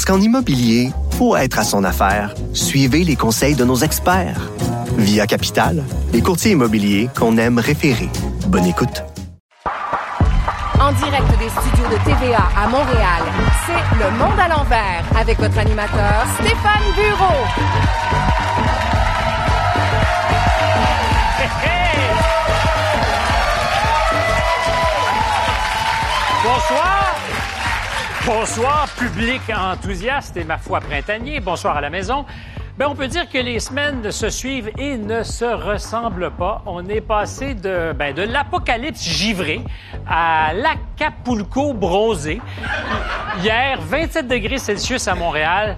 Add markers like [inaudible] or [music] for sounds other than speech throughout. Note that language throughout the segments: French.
Parce qu'en immobilier, pour être à son affaire, suivez les conseils de nos experts. Via Capital, les courtiers immobiliers qu'on aime référer. Bonne écoute. En direct des studios de TVA à Montréal, c'est Le Monde à l'envers avec votre animateur Stéphane Bureau. Bonsoir. Bonsoir, public enthousiaste et ma foi printanier. Bonsoir à la maison. Ben, on peut dire que les semaines se suivent et ne se ressemblent pas. On est passé de, ben, de l'apocalypse givré à l'Acapulco bronzé. Hier, 27 degrés Celsius à Montréal.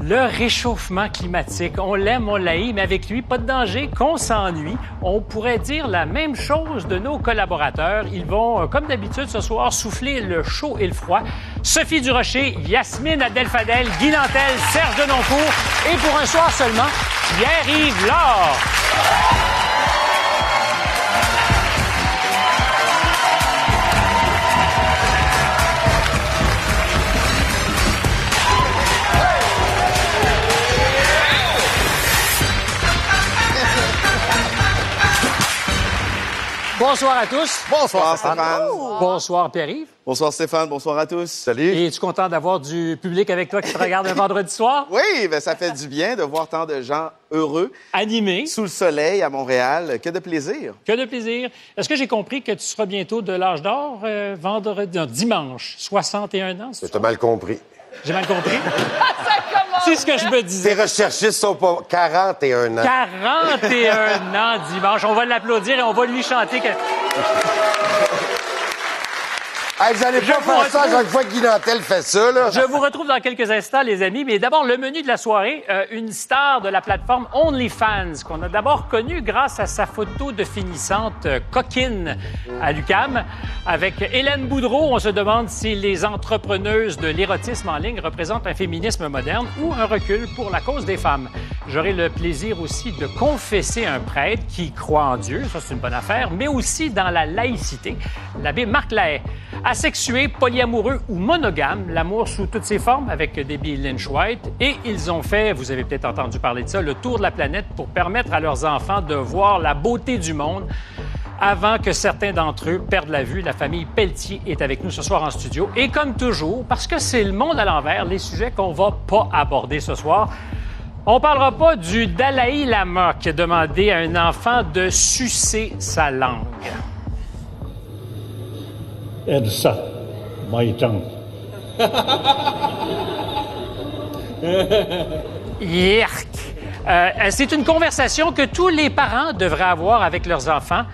Le réchauffement climatique, on l'aime, on l'haït, mais avec lui, pas de danger, qu'on s'ennuie. On pourrait dire la même chose de nos collaborateurs. Ils vont, euh, comme d'habitude ce soir, souffler le chaud et le froid. Sophie Durocher, Yasmine Adelfadel, Guy Nantel, Serge Denoncourt et pour un soir seulement, Pierre-Yves Laure. Bonsoir à tous. Bonsoir Stéphane. Bonsoir Pierre-Yves. Bonsoir Stéphane, bonsoir à tous. Salut. Et es-tu content d'avoir du public avec toi qui te regarde un vendredi soir? [laughs] Oui, ben, ça fait du bien de voir tant de gens heureux. Animés. Sous le soleil à Montréal. Que de plaisir. Que de plaisir. Est-ce que j'ai compris que tu seras bientôt de l'âge d'or euh, vendredi, non, dimanche, 61 ans? T'as mal compris. J'ai mal compris? [laughs] C'est ce que je me disais. Tes recherchistes sont pas 41 ans. 41 ans dimanche. On va l'applaudir et on va lui chanter. Que... Hey, vous allez Je pas vous faire ça à chaque fois Nantel fait ça, là? Je vous retrouve dans quelques instants, les amis. Mais d'abord, le menu de la soirée. euh, une star de la plateforme OnlyFans, qu'on a d'abord connue grâce à sa photo de finissante euh, coquine à l'UCAM. Avec Hélène Boudreau, on se demande si les entrepreneuses de l'érotisme en ligne représentent un féminisme moderne ou un recul pour la cause des femmes. J'aurai le plaisir aussi de confesser un prêtre qui croit en Dieu, ça c'est une bonne affaire, mais aussi dans la laïcité. L'abbé Marc Lahaye. Asexué, polyamoureux ou monogame, l'amour sous toutes ses formes avec Debbie Lynch White. Et ils ont fait, vous avez peut-être entendu parler de ça, le tour de la planète pour permettre à leurs enfants de voir la beauté du monde avant que certains d'entre eux perdent la vue. La famille Pelletier est avec nous ce soir en studio. Et comme toujours, parce que c'est le monde à l'envers, les sujets qu'on va pas aborder ce soir, on parlera pas du Dalai Lama qui a demandé à un enfant de sucer sa langue. Elsa, my tongue. Yerk! Euh, c'est une conversation que tous les parents devraient avoir avec leurs enfants.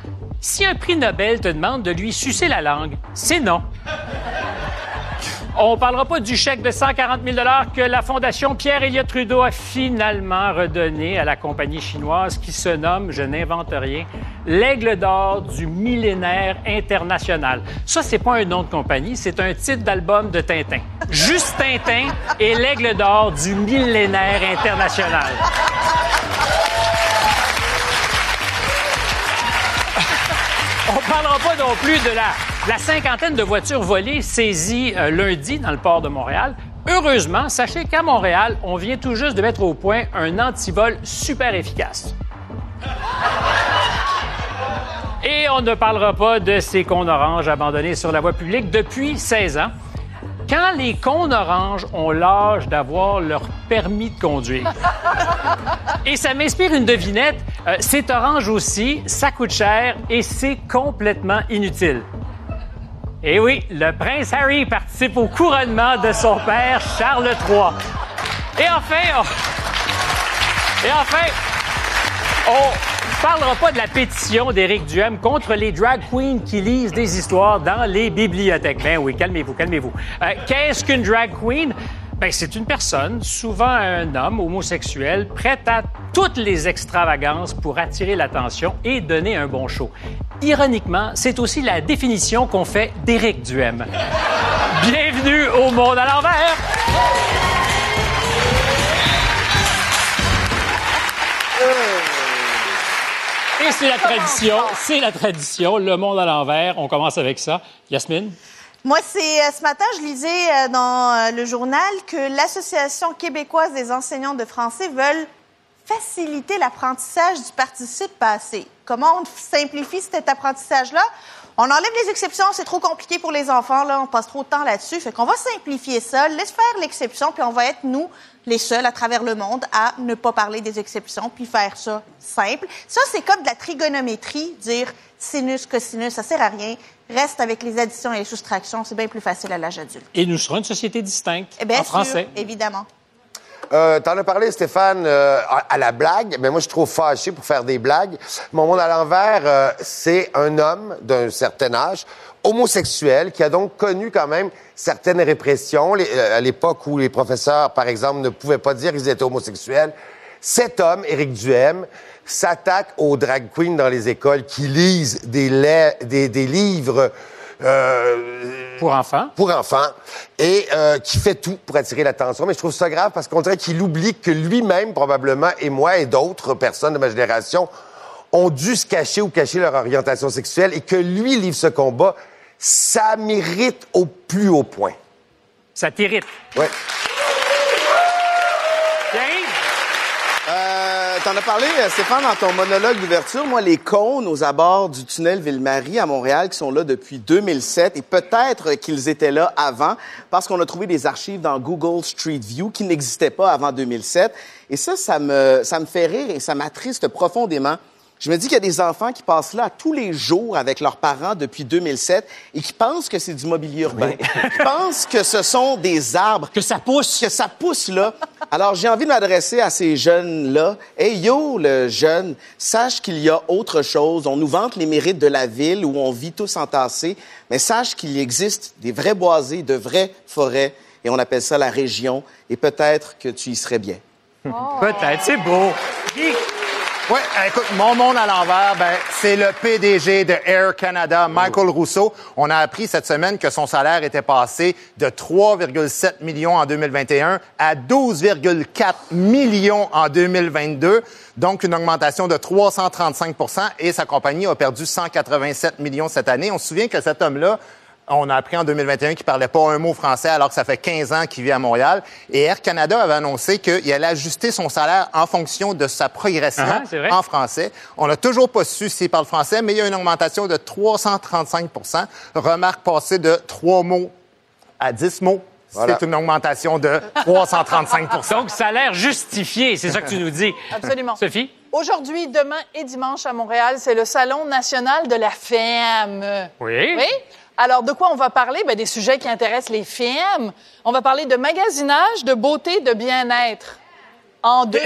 Si un prix Nobel te demande de lui sucer la langue, c'est non. On parlera pas du chèque de 140 000 que la Fondation Pierre-Éliott Trudeau a finalement redonné à la compagnie chinoise qui se nomme, je n'invente rien, l'Aigle d'or du millénaire international. Ça, c'est pas un nom de compagnie, c'est un titre d'album de Tintin. Juste Tintin et l'Aigle d'or du millénaire international. On parlera pas non plus de la, la cinquantaine de voitures volées saisies euh, lundi dans le port de Montréal. Heureusement, sachez qu'à Montréal, on vient tout juste de mettre au point un antivol super efficace. Et on ne parlera pas de ces cons oranges abandonnés sur la voie publique depuis 16 ans. Quand les cons oranges ont l'âge d'avoir leur permis de conduire. Et ça m'inspire une devinette. Euh, c'est orange aussi, ça coûte cher et c'est complètement inutile. Et oui, le prince Harry participe au couronnement de son père Charles III. Et enfin, on... et enfin, on parlera pas de la pétition d'Éric Duhem contre les drag queens qui lisent des histoires dans les bibliothèques. Ben oui, calmez-vous, calmez-vous. Euh, Qu'est-ce qu'une drag queen? Ben, c'est une personne, souvent un homme homosexuel, prêt à toutes les extravagances pour attirer l'attention et donner un bon show. Ironiquement, c'est aussi la définition qu'on fait d'Éric Duhem. Bienvenue au Monde à l'envers! Et c'est la tradition, c'est la tradition, le monde à l'envers. On commence avec ça. Yasmine? Moi, c'est euh, ce matin, je lisais euh, dans euh, le journal que l'Association québécoise des enseignants de français veulent faciliter l'apprentissage du participe passé. Comment on simplifie cet apprentissage-là? On enlève les exceptions, c'est trop compliqué pour les enfants, là, on passe trop de temps là-dessus. Fait qu'on va simplifier ça, laisse faire l'exception, puis on va être, nous, les seuls à travers le monde à ne pas parler des exceptions, puis faire ça simple. Ça, c'est comme de la trigonométrie, dire sinus, cosinus, ça sert à rien. Reste avec les additions et les soustractions, c'est bien plus facile à l'âge adulte. Et nous serons une société distincte, Eh bien en sûr, français. évidemment. Euh, T'en as parlé, Stéphane, euh, à, à la blague, mais moi, je suis trop fâché pour faire des blagues. Mon monde à l'envers, euh, c'est un homme d'un certain âge, homosexuel, qui a donc connu quand même certaines répressions. Les- euh, à l'époque où les professeurs, par exemple, ne pouvaient pas dire qu'ils étaient homosexuels. Cet homme, Éric Duhem, s'attaque aux drag queens dans les écoles qui lisent des, des, des livres euh, Pour enfants. pour enfants et euh, qui fait tout pour attirer l'attention. Mais je trouve ça grave parce qu'on dirait qu'il oublie que lui-même, probablement, et moi et d'autres personnes de ma génération, ont dû se cacher ou cacher leur orientation sexuelle et que lui livre ce combat. Ça mérite au plus haut point. Ça t'irrite. Ouais. Pierre-Yves? Euh, T'en as parlé, euh, Stéphane, dans ton monologue d'ouverture. Moi, les cônes aux abords du tunnel Ville-Marie à Montréal qui sont là depuis 2007 et peut-être qu'ils étaient là avant parce qu'on a trouvé des archives dans Google Street View qui n'existaient pas avant 2007. Et ça, ça me, ça me fait rire et ça m'attriste profondément. Je me dis qu'il y a des enfants qui passent là tous les jours avec leurs parents depuis 2007 et qui pensent que c'est du mobilier urbain. [laughs] qui pensent que ce sont des arbres. Que ça pousse. Que ça pousse là. Alors, j'ai envie de m'adresser à ces jeunes-là. Hey yo, le jeune, sache qu'il y a autre chose. On nous vante les mérites de la ville où on vit tous entassés, mais sache qu'il existe des vrais boisés, de vraies forêts, et on appelle ça la région, et peut-être que tu y serais bien. Peut-être, c'est beau. Oui, écoute, mon monde à l'envers, ben, c'est le PDG de Air Canada, Michael Rousseau. On a appris cette semaine que son salaire était passé de 3,7 millions en 2021 à 12,4 millions en 2022. Donc, une augmentation de 335% et sa compagnie a perdu 187 millions cette année. On se souvient que cet homme-là, on a appris en 2021 qu'il parlait pas un mot français alors que ça fait 15 ans qu'il vit à Montréal. Et Air Canada avait annoncé qu'il allait ajuster son salaire en fonction de sa progression Ah, en français. On n'a toujours pas su s'il parle français, mais il y a une augmentation de 335% Remarque passée de 3 mots à 10 mots. Voilà. C'est une augmentation de 335% Donc, salaire justifié, c'est ça que tu nous dis. Absolument. Sophie? Aujourd'hui, demain et dimanche à Montréal, c'est le Salon national de la femme. Oui. Oui? Alors, de quoi on va parler? Ben, des sujets qui intéressent les femmes. On va parler de magasinage, de beauté, de bien-être. En [laughs] Il y a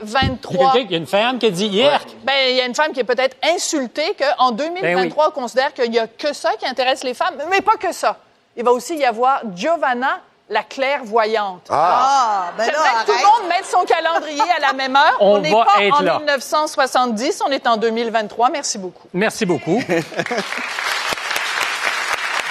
2023. quelqu'un- il y a une femme qui a dit hier. Ben, il y a une femme qui est peut-être insultée qu'en 2023, on considère qu'il n'y a que ça qui intéresse les femmes, mais pas que ça. Il va aussi y avoir Giovanna, la clairvoyante. Ah, ben là, J'aimerais que tout le monde mette son calendrier à la même heure. [laughs] On n'est pas être en là. 1970, on est en 2023. Merci beaucoup. Merci beaucoup. [laughs]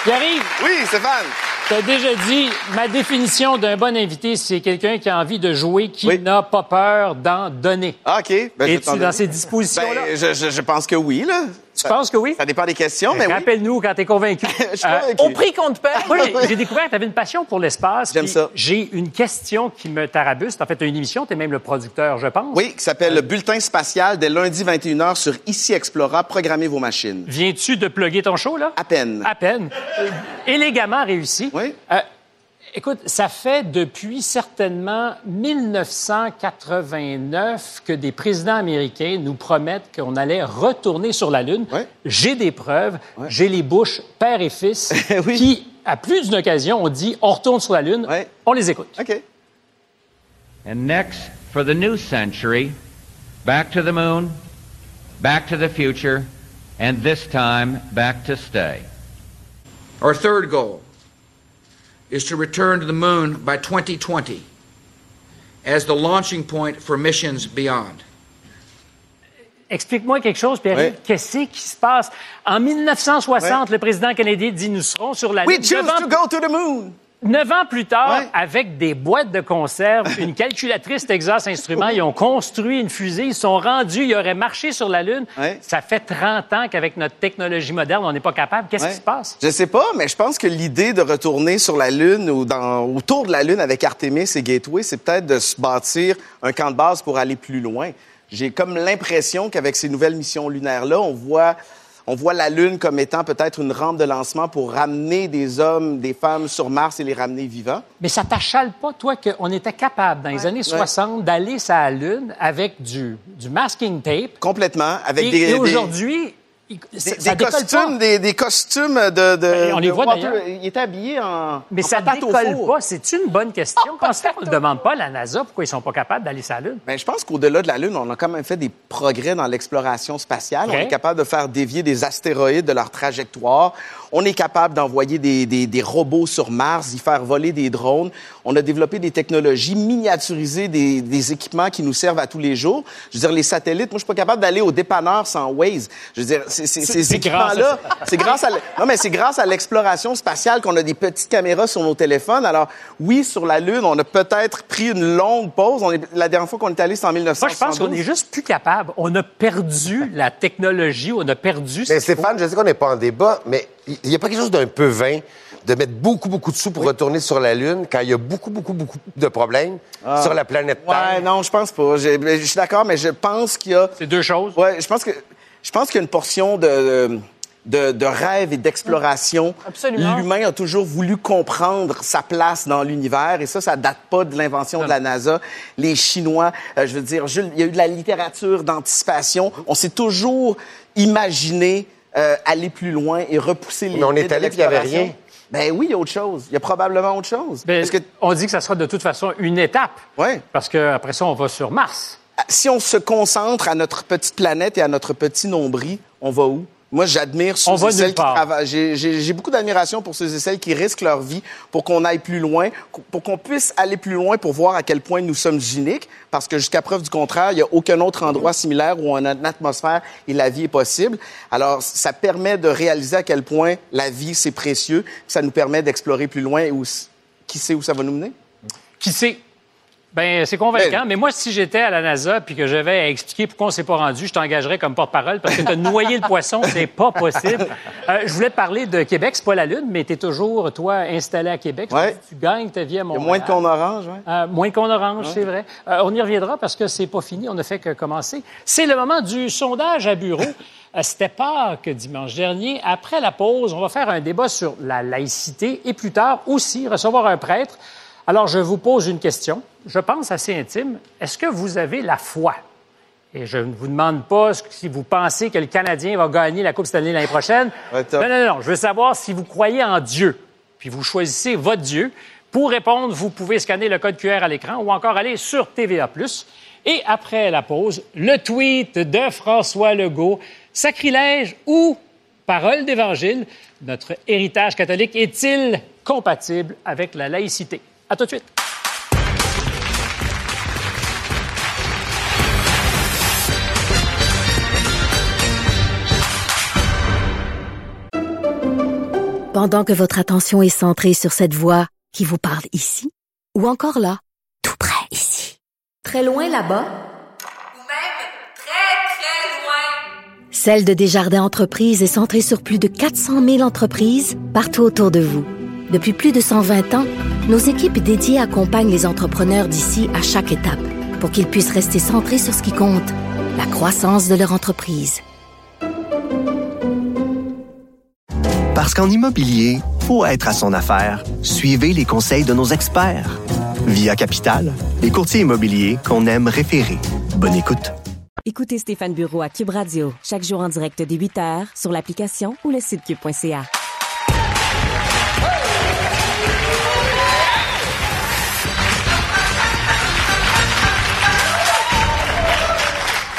Pierre-Yves, Oui, Stéphane. tu as déjà dit, ma définition d'un bon invité, c'est quelqu'un qui a envie de jouer, qui Oui. n'a pas peur d'en donner. Ah, OK. Ben, Es-tu t'en dans ces dispositions-là? Ben, je, je- je pense que oui, là. Tu penses que oui? Ça dépend des questions, mais oui. Rappelle-nous quand tu es convaincu. [laughs] Je suis Euh, convaincu. Au prix qu'on te paye. Moi, j'ai- j'ai découvert que tu avais une passion pour l'espace. J'aime ça. J'ai une question qui me tarabuste. En fait, tu as une émission, tu es même le producteur, je pense. Oui, qui s'appelle le Bulletin spatial dès lundi 21h sur Ici Explora. Programmez vos machines. Viens-tu de plugger ton show, là? À peine. À peine. Euh, Élégamment réussi. Oui. Écoute, ça fait depuis certainement 1989 que des présidents américains nous promettent qu'on allait retourner sur la Lune. J'ai des preuves. J'ai les bouches père et fils [laughs] Oui. qui, à plus d'une occasion, ont dit on retourne sur la Lune. On les écoute. OK. And next, for the new century, back to the moon, back to the future, and this time, back to stay. Our third goal is to return to the moon by 2020 as the launching point for missions beyond. Explique-moi quelque chose, Pierre. Oui. Qu'est-ce qui se passe? En 1960, le président Kennedy dit Nous serons sur la We Lune. choose Neuf ans- to go to the moon. Neuf ans plus tard, Ouais. avec des boîtes de conserve, une [laughs] calculatrice Texas Instruments, ils ont construit une fusée, ils sont rendus, ils auraient marché sur la Lune. Ouais. Ça fait 30 ans qu'avec notre technologie moderne, on n'est pas capable. Qu'est-ce Ouais. qui se passe? Je sais pas, mais je pense que l'idée de retourner sur la Lune ou dans, autour de la Lune avec Artemis et Gateway, c'est peut-être de se bâtir un camp de base pour aller plus loin. J'ai comme l'impression qu'avec ces nouvelles missions lunaires-là, on voit, on voit la Lune comme étant peut-être une rampe de lancement pour ramener des hommes, des femmes sur Mars et les ramener vivants. Mais ça t'achale pas, toi, qu'on était capable, dans les années 60, d'aller sur la Lune avec du, du masking tape. Complètement, avec Et, des, et des- aujourd'hui, il- des- ça, des ça décolle costumes, des, des costumes de, de, Ben, on les de voit d'ailleurs. Il était habillé en, Mais en ça au décolle four. pas. C'est une bonne question. Comment ça fait qu'on ne demande pas à la NASA pourquoi ils sont pas capables d'aller sur la Lune? Ben, je pense qu'au-delà de la Lune, on a quand même fait des progrès dans l'exploration spatiale. On est capable de faire dévier des astéroïdes de leur trajectoire. On est capable d'envoyer des, des- des robots sur Mars, d'y faire voler des drones. On a développé des technologies, miniaturisé des, des équipements qui nous servent à tous les jours. Je veux dire, les satellites, moi, je suis pas capable d'aller au dépanneur sans Waze. Je veux dire, c'est- c'est- ces c'est grâce à équipements-là, [laughs] c'est grâce à, l- non, mais c'est grâce à l'exploration spatiale qu'on a des petites caméras sur nos téléphones. Alors, oui, sur la Lune, on a peut-être pris une longue pause. On est, la dernière fois qu'on est allé, c'est en Moi, 1972. je pense qu'on est juste plus capable. On a perdu [laughs] la technologie, on a perdu... Mais. Stéphane, je sais qu'on n'est pas en débat, mais il n'y a pas quelque chose d'un peu vain de mettre beaucoup, beaucoup de sous pour retourner sur la Lune quand il y a beaucoup, beaucoup, beaucoup de problèmes sur la planète Terre? Ouais, non, je pense pas. Je, je suis d'accord, mais je pense qu'il y a. C'est deux choses. Ouais, je pense que je pense qu'il y a une portion de de, de rêve et d'exploration. Absolument. L'humain a toujours voulu comprendre sa place dans l'univers et ça, ça date pas de l'invention de la NASA. Les Chinois, euh, je veux dire, Jules, il y a eu de la littérature d'anticipation. On s'est toujours imaginé euh, aller plus loin et repousser les Mais on est allé il y avait rien. Ben oui, il y a autre chose. Il y a probablement autre chose. Ben, Parce que On dit que ça sera de toute façon une étape. Ouais. Parce qu'après ça, on va sur Mars. Si on se concentre à notre petite planète et à notre petit nombril, on va où? Moi, j'admire ceux On va et celles nulle qui part. travaillent. J'ai beaucoup d'admiration pour ceux et celles qui risquent leur vie pour qu'on aille plus loin, pour qu'on puisse aller plus loin pour voir à quel point nous sommes uniques, parce que jusqu'à preuve du contraire, il n'y a aucun autre endroit similaire où on a une atmosphère et la vie est possible. Alors, ça permet de réaliser à quel point la vie, c'est précieux, ça nous permet d'explorer plus loin et où, qui sait où ça va nous mener? Qui sait? Ben, c'est convaincant. Ben- Mais moi, si j'étais à la NASA puis que j'avais à expliquer pourquoi on s'est pas rendu, je t'engagerais comme porte-parole parce que as noyé le poisson, [laughs] c'est pas possible. Euh, je voulais te parler de Québec, c'est pas la Lune, mais tu es toujours, toi, installé à Québec. Ouais. Tu gagnes ta vie à Il y a Montréal. moins de qu'on orange, ouais. Euh, moins qu'on orange, c'est vrai. Euh, on y reviendra parce que c'est pas fini, on ne fait que commencer. C'est le moment du sondage à bureau. Euh, C'était Pâques dimanche dernier. Après la pause, on va faire un débat sur la laïcité et plus tard aussi recevoir un prêtre. Alors, je vous pose une question, je pense assez intime. Est-ce que vous avez la foi? Et je ne vous demande pas si vous pensez que le Canadien va gagner la Coupe Stanley l'année prochaine. Ouais, non, non, non. Je veux savoir si vous croyez en Dieu. Puis vous choisissez votre Dieu. Pour répondre, vous pouvez scanner le code QR à l'écran ou encore aller sur TVA+. Et après la pause, le tweet de François Legault. Sacrilège ou parole d'évangile? Notre héritage catholique est-il compatible avec la laïcité? À tout de suite. Pendant que votre attention est centrée sur cette voix qui vous parle ici, ou encore là, tout près ici, très loin là-bas, Ou même très, très loin. Celle de Desjardins Entreprises est centrée sur plus de 400 000 entreprises partout autour de vous. Depuis plus de 120 ans, nos équipes dédiées accompagnent les entrepreneurs d'ici à chaque étape pour qu'ils puissent rester centrés sur ce qui compte, la croissance de leur entreprise. Parce qu'en immobilier, pour être à son affaire, suivez les conseils de nos experts. Via Capital, les courtiers immobiliers qu'on aime référer. Bonne écoute. Écoutez Stéphane Bureau à Cube Radio, chaque jour en direct dès 8 h sur l'application ou le site cube.ca.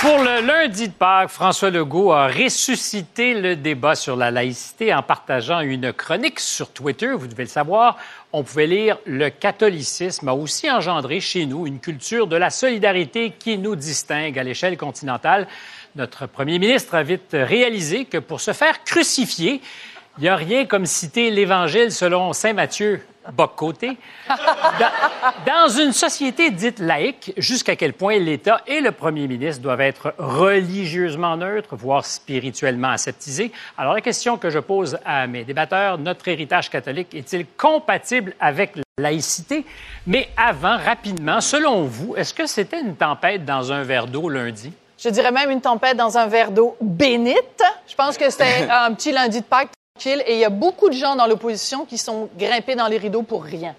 Pour le lundi de Pâques, François Legault a ressuscité le débat sur la laïcité en partageant une chronique sur Twitter. Vous devez le savoir. On pouvait lire Le catholicisme a aussi engendré chez nous une culture de la solidarité qui nous distingue à l'échelle continentale. Notre premier ministre a vite réalisé que pour se faire crucifier, il n'y a rien comme citer l'Évangile selon Saint Matthieu, Boc-côté. Dans, dans une société dite laïque, jusqu'à quel point l'État et le premier ministre doivent être religieusement neutres, voire spirituellement aseptisés? Alors la question que je pose à mes débatteurs, notre héritage catholique est-il compatible avec la laïcité? Mais avant, rapidement, selon vous, est-ce que c'était une tempête dans un verre d'eau lundi? Je dirais même une tempête dans un verre d'eau bénite. Je pense que c'était [laughs] un petit lundi de Pâques et il y a beaucoup de gens dans l'opposition qui sont grimpés dans les rideaux pour rien.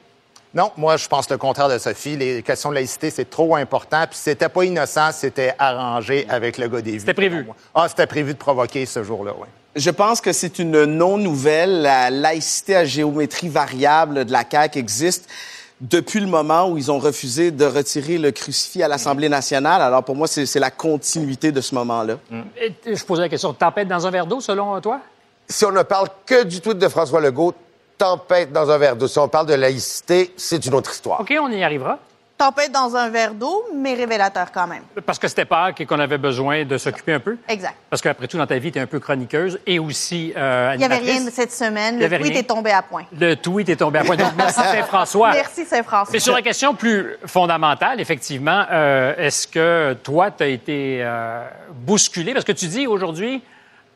Non, moi, je pense le contraire de Sophie. Les questions de laïcité, c'est trop important. Puis c'était pas innocent, c'était arrangé avec le gars des vues. C'était prévu. Ah, c'était prévu de provoquer ce jour-là, oui. Je pense que c'est une non-nouvelle. La laïcité à géométrie variable de la CAQ existe depuis le moment où ils ont refusé de retirer le crucifix à l'Assemblée nationale. Alors, pour moi, c'est c'est la continuité de ce moment-là. Je pose la question, tempête dans un verre d'eau, selon toi? Si on ne parle que du tweet de François Legault, tempête dans un verre d'eau. Si on parle de laïcité, c'est une autre histoire. OK, on y arrivera. Tempête dans un verre d'eau, mais révélateur quand même. Parce que c'était Pâques et qu'on avait besoin de s'occuper un peu? Exact. Parce qu'après tout, dans ta vie, tu es un peu chroniqueuse et aussi euh, Il n'y avait rien cette semaine. Il y Le avait tweet rien. est tombé à point. Le tweet est tombé à point. Donc, merci Saint-François. [laughs] Merci Saint-François. Mais sur la question plus fondamentale, effectivement, euh, est-ce que toi, tu as été euh, bousculé? Parce que tu dis aujourd'hui,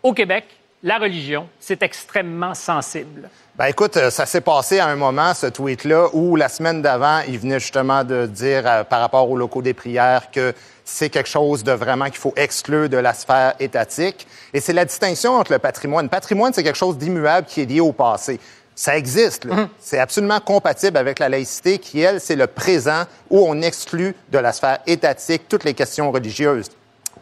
au Québec, la religion, c'est extrêmement sensible. Ben écoute, euh, ça s'est passé à un moment, ce tweet-là, où la semaine d'avant, il venait justement de dire euh, par rapport aux locaux des prières que c'est quelque chose de vraiment qu'il faut exclure de la sphère étatique. Et c'est la distinction entre le patrimoine. Le patrimoine, c'est quelque chose d'immuable qui est lié au passé. Ça existe. là. C'est absolument compatible avec la laïcité qui, elle, c'est le présent où on exclut de la sphère étatique toutes les questions religieuses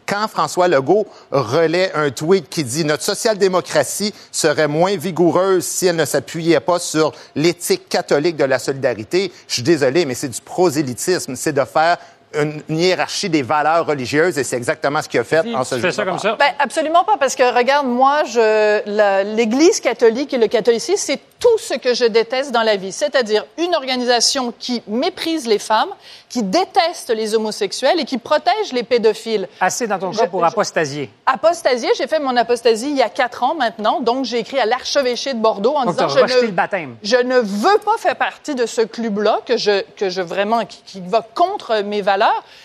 quand François Legault relaie un tweet qui dit notre social-démocratie serait moins vigoureuse si elle ne s'appuyait pas sur l'éthique catholique de la solidarité, je suis désolé, mais c'est du prosélytisme, c'est de faire une, une hiérarchie des valeurs religieuses et c'est exactement ce qu'il a fait en ce tu fais ça jour. comme ça? Ben, absolument pas, parce que regarde, moi, je, la- l'Église catholique et le catholicisme, c'est tout ce que je déteste dans la vie. C'est-à-dire une organisation qui méprise les femmes, qui déteste les homosexuels et qui protège les pédophiles. Assez dans ton cas Je- pour je- apostasier. Apostasier, j'ai fait mon apostasie il y a quatre ans maintenant, donc j'ai écrit à l'archevêché de Bordeaux en Donc, disant je ne, le baptême. je ne veux pas faire partie de ce club-là que je, que je vraiment, qui, qui va contre mes valeurs.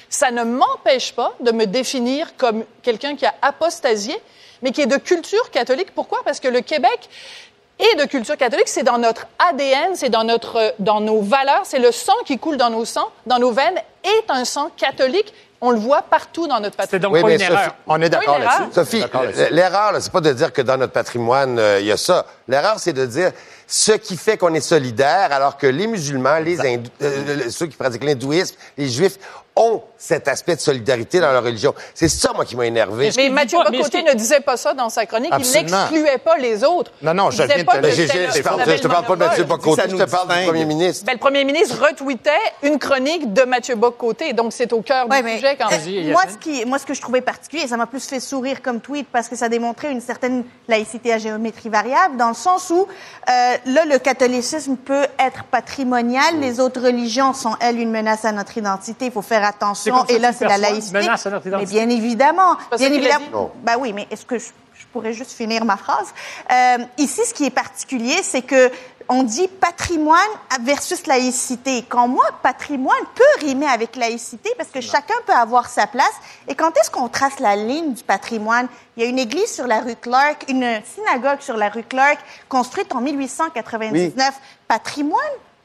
Ça ne m'empêche pas de me définir comme quelqu'un qui a apostasié, mais qui est de culture catholique. Pourquoi? Parce que le Québec est de culture catholique, c'est dans notre ADN, c'est dans notre, dans nos valeurs, c'est le sang qui coule dans nos sangs, dans nos veines, est un sang catholique. On le voit partout dans notre patrimoine. Oui, mais Sophie, on est d'accord là-dessus. Sophie, l'erreur, là, c'est pas de dire que dans notre patrimoine, euh, il y a ça. L'erreur, c'est de dire ce qui fait qu'on est solidaire, alors que les musulmans, les hindous, euh, ceux qui pratiquent l'hindouisme, les juifs, ont cet aspect de solidarité dans leur religion. C'est ça, moi, qui m'a énervé. Mais Mathieu Bocoté ne disait pas ça dans sa chronique. Absolument. Il n'excluait pas les autres. Non, non, Il je disait viens de pas te que le- avez Je te le parle pas de Mathieu. Bocoté, Ça je nous te parle du premier ministre. Ben, le premier ministre retweetait une chronique de Mathieu Bocoté. Donc, c'est au cœur Ouais, du mais, sujet quand euh, même. moi, ce qui, moi, ce que je trouvais particulier, ça m'a plus fait sourire comme tweet parce que ça démontrait une certaine laïcité à géométrie variable, dans le sens où, euh, là, le catholicisme peut être patrimonial, les autres religions sont, elles, une menace à notre identité, il faut faire Attention, et là, c'est la laïcité. menace à notre Mais identité. bien évidemment, bien évidemment. Ben oui, mais est-ce que je, je pourrais juste finir ma phrase? Euh, ici, ce qui est particulier, c'est que on dit patrimoine versus laïcité. Quand moi, patrimoine peut rimer avec laïcité parce que chacun peut avoir sa place. Et quand est-ce qu'on trace la ligne du patrimoine? Il y a une église sur la rue Clark, une synagogue sur la rue Clark, construite en 1899. Patrimoine?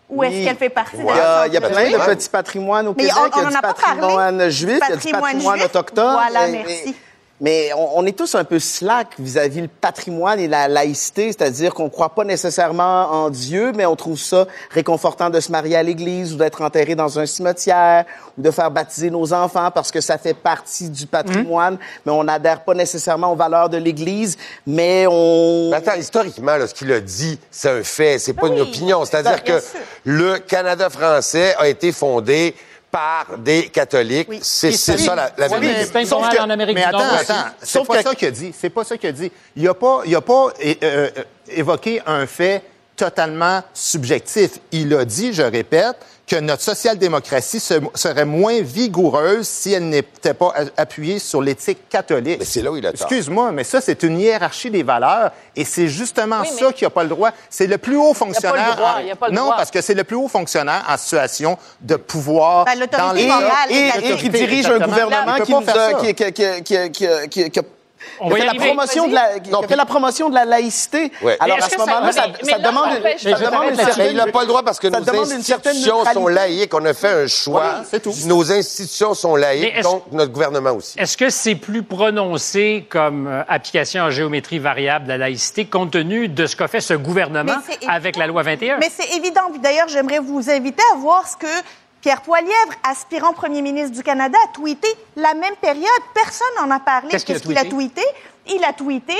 Ou est-ce Oui. qu'elle fait partie de Il y a, la il y a plein de petits patrimoines au Mais Québec. on- il y a du a pas parlé. patrimoine juif, il y a du Patrimoine juif. autochtone. Voilà, Mais- merci. Mais on, on est tous un peu slack vis-à-vis le patrimoine et la laïcité, c'est-à-dire qu'on ne croit pas nécessairement en Dieu, mais on trouve ça réconfortant de se marier à l'église ou d'être enterré dans un cimetière ou de faire baptiser nos enfants parce que ça fait partie du patrimoine, mais on n'adhère pas nécessairement aux valeurs de l'église, mais on... Mais attends, historiquement, là, ce qu'il a dit, c'est un fait, c'est pas Ben une oui. opinion. C'est-à-dire Ben, bien que sûr. le Canada français a été fondé par des catholiques. C'est c'est ça la, la Oui, vérité. mais pas mal en Amérique mais attends, attends, c'est Sauf pas que- ça qu'il a dit. C'est pas ça qu'il a dit. Il a pas, il a pas euh, évoqué un fait totalement subjectif. Il a dit, je répète, que notre social-démocratie se- serait moins vigoureuse si elle n'était pas appuyée sur l'éthique catholique. Mais c'est là où il a. Excuse-moi, mais ça, c'est une hiérarchie des valeurs et c'est justement Oui, mais- ça qui n'a pas le droit. C'est le plus haut fonctionnaire. droit, en- il a pas le non, droit. parce que c'est le plus haut fonctionnaire en situation de pouvoir Ben, dans les Et, et- L'autorité, et qui dirige un gouvernement qui, qui, qui, On fait la promotion de la, qui a Non, fait puis- la promotion de la laïcité. Ouais. Alors à ce ça- moment-là, ça, demande, ça une certaine. il n'a pas le droit parce que ça nos institutions sont laïques. On a fait un choix. Oui, c'est tout. Nos institutions sont laïques, donc notre gouvernement aussi. Est-ce que c'est plus prononcé comme euh, application en géométrie variable de la laïcité compte tenu de ce qu'a fait ce gouvernement avec la loi 21? Mais c'est évident. D'ailleurs, j'aimerais vous inviter à voir ce que Pierre Poilièvre, aspirant premier ministre du Canada, a tweeté la même période. Personne n'en a parlé. Qu'est-ce qu'il a tweeté? Il a tweeté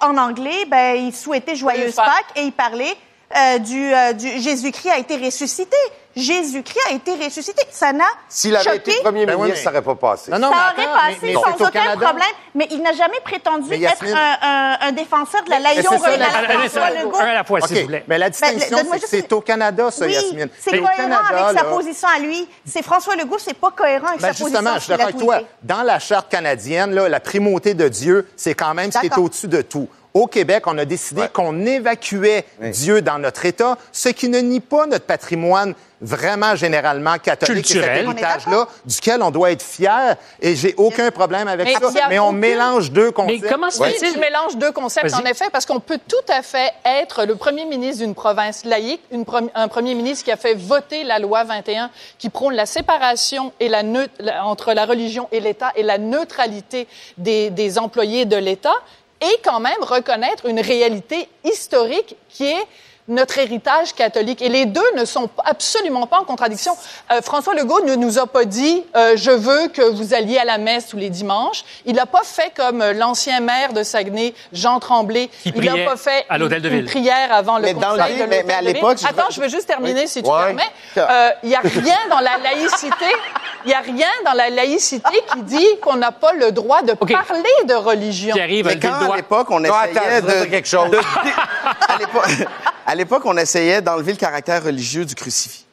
en anglais, ben, il souhaitait joyeuse. Pâques et il parlait euh, du, euh, du Jésus-Christ a été ressuscité. Jésus-Christ a été ressuscité. Ça n'a S'il avait choqué. été premier Ben oui, ministre, mais- ça n'aurait pas passé. Non, non, ça aurait attends, passé mais- mais sans aucun Canada. problème, mais il n'a jamais prétendu être un, un- un défenseur de la Mais laïcité. c'est ça, On la- regarde Allez, François ça, Legault. un à la fois, s'il vous plaît. mais la Ben, distinction, c'est juste- au Canada, ça, oui, Yasmine. c'est cohérent Canada, avec sa position à lui. C'est François Legault, c'est pas cohérent avec Ben sa justement, position. je suis d'accord avec toi. Dans la charte canadienne, là, la primauté de Dieu, c'est quand même ce qui est au-dessus de tout. Au Québec, on a décidé qu'on évacuait Dieu dans notre État, ce qui ne nie pas notre patrimoine vraiment généralement catholique Culturel. et cet héritage-là duquel on doit être fier. Et j'ai aucun problème avec Mais ça. Mais on mélange deux Mais concepts. comment se Oui, fait-il? tu mélanges deux concepts, en effet, parce qu'on peut tout à fait être le premier ministre d'une province laïque, une un premier ministre qui a fait voter la loi 21, qui prône la séparation et la neut- entre la religion et l'État et la neutralité des, des employés de l'État, et quand même reconnaître une réalité historique qui est notre héritage catholique. Et les deux ne sont absolument pas en contradiction. Euh, François Legault ne nous a pas dit euh, je veux que vous alliez à la messe tous les dimanches. Il n'a pas fait comme euh, l'ancien maire de Saguenay, Jean Tremblay. Qui Il n'a pas fait à l'hôtel de une, prière avant Mais le dans conseil le- de mais- l'hôtel mais à de ville. l'époque, je- Attends, je veux juste terminer si tu Ouais. permets. Euh, Il n'y a rien dans la laïcité. Il n'y a rien dans la laïcité qui dit qu'on n'a pas le droit de parler de religion. Qui arrive à Mais quand l'époque, on Non, attends, essayait de... quelque chose. de- [laughs] à l'époque, on essayait d'enlever le caractère religieux du crucifix.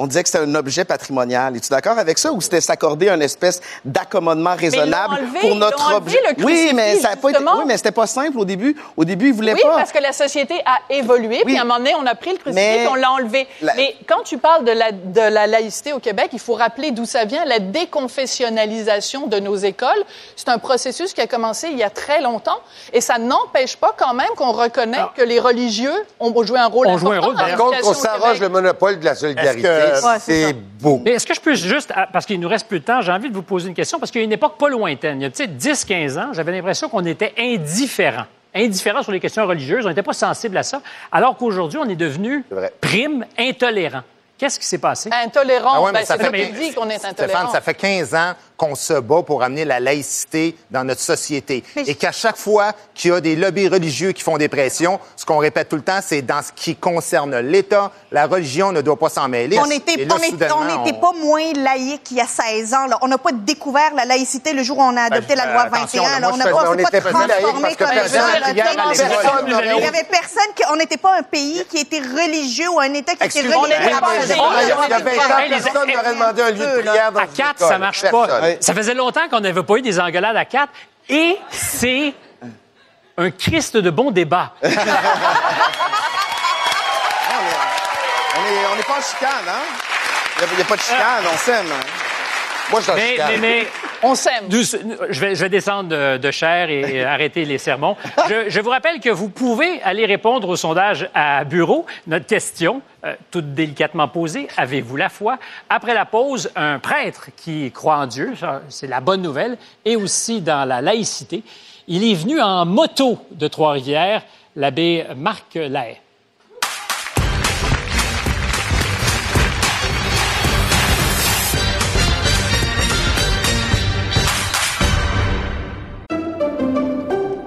On disait que c'était un objet patrimonial. Es-tu d'accord avec ça ou c'était s'accorder une espèce d'accommodement raisonnable enlevé, pour notre objet? le oui, mais ça a pas été, oui, mais c'était pas simple au début. Au début, ils voulaient Oui, pas. parce que la société a évolué, puis à un moment donné, on a pris le crucifix Mais- et on l'a enlevé. La- Mais quand tu parles de la, de la laïcité au Québec, il faut rappeler d'où ça vient, la déconfessionnalisation de nos écoles. C'est un processus qui a commencé il y a très longtemps, et ça n'empêche pas quand même qu'on reconnaît que les religieux ont joué un rôle Ont important joué un rôle, dans Par contre, au s'arroge le monopole de la solidarité, Ouais, c'est beau. Mais est-ce que je peux juste, ah, parce qu'il nous reste peu de temps, j'ai envie de vous poser une question, parce qu'il y a une époque pas lointaine, il y a peut-être 10-15 ans, j'avais l'impression qu'on était indifférents. Indifférents sur les questions religieuses, on n'était pas sensible à ça, alors qu'aujourd'hui, on est devenu prime, intolérant. Qu'est-ce qui s'est passé? Intolérant, Ah ouais, mais ben, ça c'est fait- ça qu'il dit qu'on est intolérant. Stéphane, ça fait 15 ans qu'on se bat pour amener la laïcité dans notre société. Je- Et qu'à chaque fois qu'il y a des lobbies religieux qui font des pressions, ce qu'on répète tout le temps, c'est dans ce qui concerne l'État, la religion ne doit pas s'en mêler. On n'était on pas moins laïque il y a 16 ans. là. On n'a pas découvert la laïcité le jour où on a adopté Ben, la loi euh, attention, 21. là, On n'a pas, pas transformé comme Il y avait personne qui, on n'était pas un pays qui était religieux ou un État qui était religieux. pas. Il y a 20 ans, personne n'aurait demandé un lieu de prière dans À une quatre, école. ça marche Personne. Ça faisait longtemps qu'on n'avait pas eu des engueulades à quatre. Et c'est un Christ de bon débat. [laughs] On est- on n'est pas en chicane, hein? Il n'y a, pas de chicane, on s'aime. Moi, je mais, mais, mais On s'aime. Je, vais, je vais descendre de, de chair et [laughs] arrêter les sermons. Je, je vous rappelle que vous pouvez aller répondre au sondage à bureau. Notre question, euh, toute délicatement posée, avez-vous la foi? Après la pause, un prêtre qui croit en Dieu, ça, c'est la bonne nouvelle, et aussi dans la laïcité. Il est venu en moto de Trois-Rivières, l'abbé Marc Lahaye.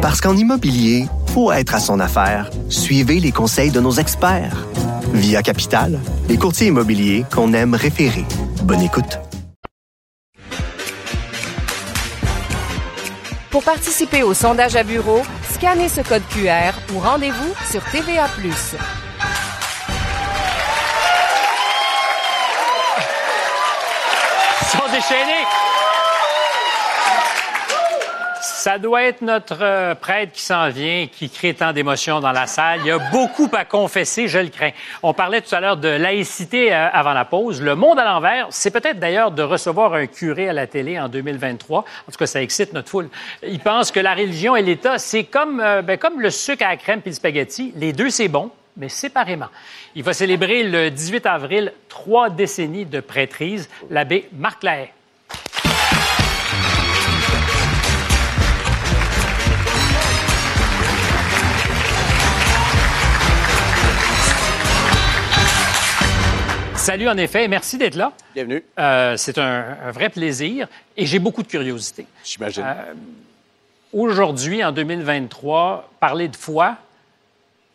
Parce qu'en immobilier, pour être à son affaire, suivez les conseils de nos experts. Via Capital, les courtiers immobiliers qu'on aime référer. Bonne écoute. Pour participer au sondage à bureau, scannez ce code QR ou rendez-vous sur TVA. Ils sont déchaînés. Ça doit être notre euh, prêtre qui s'en vient, qui crée tant d'émotions dans la salle. Il y a beaucoup à confesser, je le crains. On parlait tout à l'heure de laïcité euh, avant la pause. Le monde à l'envers, c'est peut-être d'ailleurs de recevoir un curé à la télé en 2023. En tout cas, ça excite notre foule. Ils pensent que la religion et l'État, c'est comme, euh, ben, comme le sucre à la crème puis le spaghetti. Les deux, c'est bon, mais séparément. Il va célébrer le 18 avril trois décennies de prêtrise. L'abbé Marc Lahaye. Salut, en effet, et merci d'être là. Bienvenue. Euh, c'est un, un vrai plaisir et j'ai beaucoup de curiosité. J'imagine. Euh, Aujourd'hui, en 2023, parler de foi,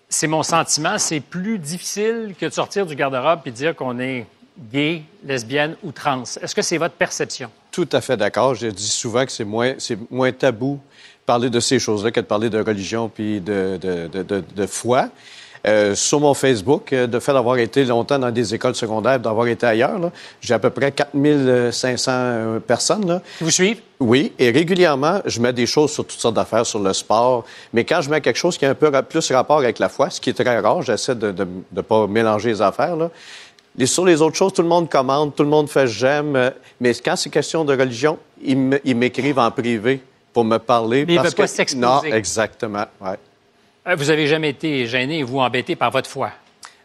c'est mon sentiment, c'est plus difficile que de sortir du garde-robe et de dire qu'on est gay, lesbienne ou trans. Est-ce que c'est votre perception? Tout à fait d'accord. Je dis souvent que c'est moins, moins tabou parler de ces choses-là que de parler de religion puis de, de- de foi. Euh, sur mon Facebook, euh, de fait d'avoir été longtemps dans des écoles secondaires, d'avoir été ailleurs, j'ai à peu près 4500 euh, personnes. Là. Vous suivent? Oui, et régulièrement, je mets des choses sur toutes sortes d'affaires, sur le sport. Mais quand je mets quelque chose qui a un peu plus rapport avec la foi, ce qui est très rare, j'essaie de ne pas mélanger les affaires. Là. Les, sur les autres choses, tout le monde commande, tout le monde fait j'aime. Mais quand c'est question de religion, ils m'écrivent en privé pour me parler. Mais ils parce veulent pas que- s'exposer. Non, exactement. Ouais. Euh, Vous avez jamais été gêné vous embêté par votre foi?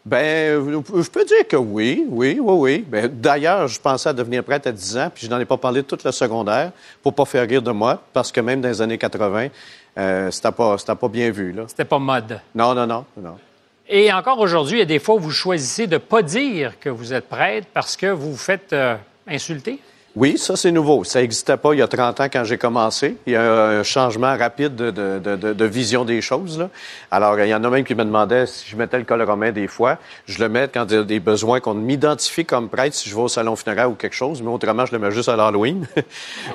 Ben, je peux dire que oui, oui, oui, oui. Ben, D'ailleurs, je pensais à devenir prêtre à 10 ans, puis je n'en ai pas parlé toute le secondaire pour pas faire rire de moi, parce que même dans les années 80, euh, c'était pas, pas bien vu. C'était pas mode. Non, non, non, non. Et encore aujourd'hui, il y a des fois où vous choisissez de ne pas dire que vous êtes prêtre parce que vous vous faites euh, insulter? Oui, ça, c'est nouveau. Ça n'existait pas il y a 30 ans quand j'ai commencé. Il y a un changement rapide de, de- de- de- vision des choses. Là. Alors, il y en a même qui me demandaient si je mettais le col romain des fois. Je le mets quand il y a des besoins qu'on m'identifie comme prêtre si je vais au salon funéraire ou quelque chose, mais autrement, je le mets juste à l'Halloween.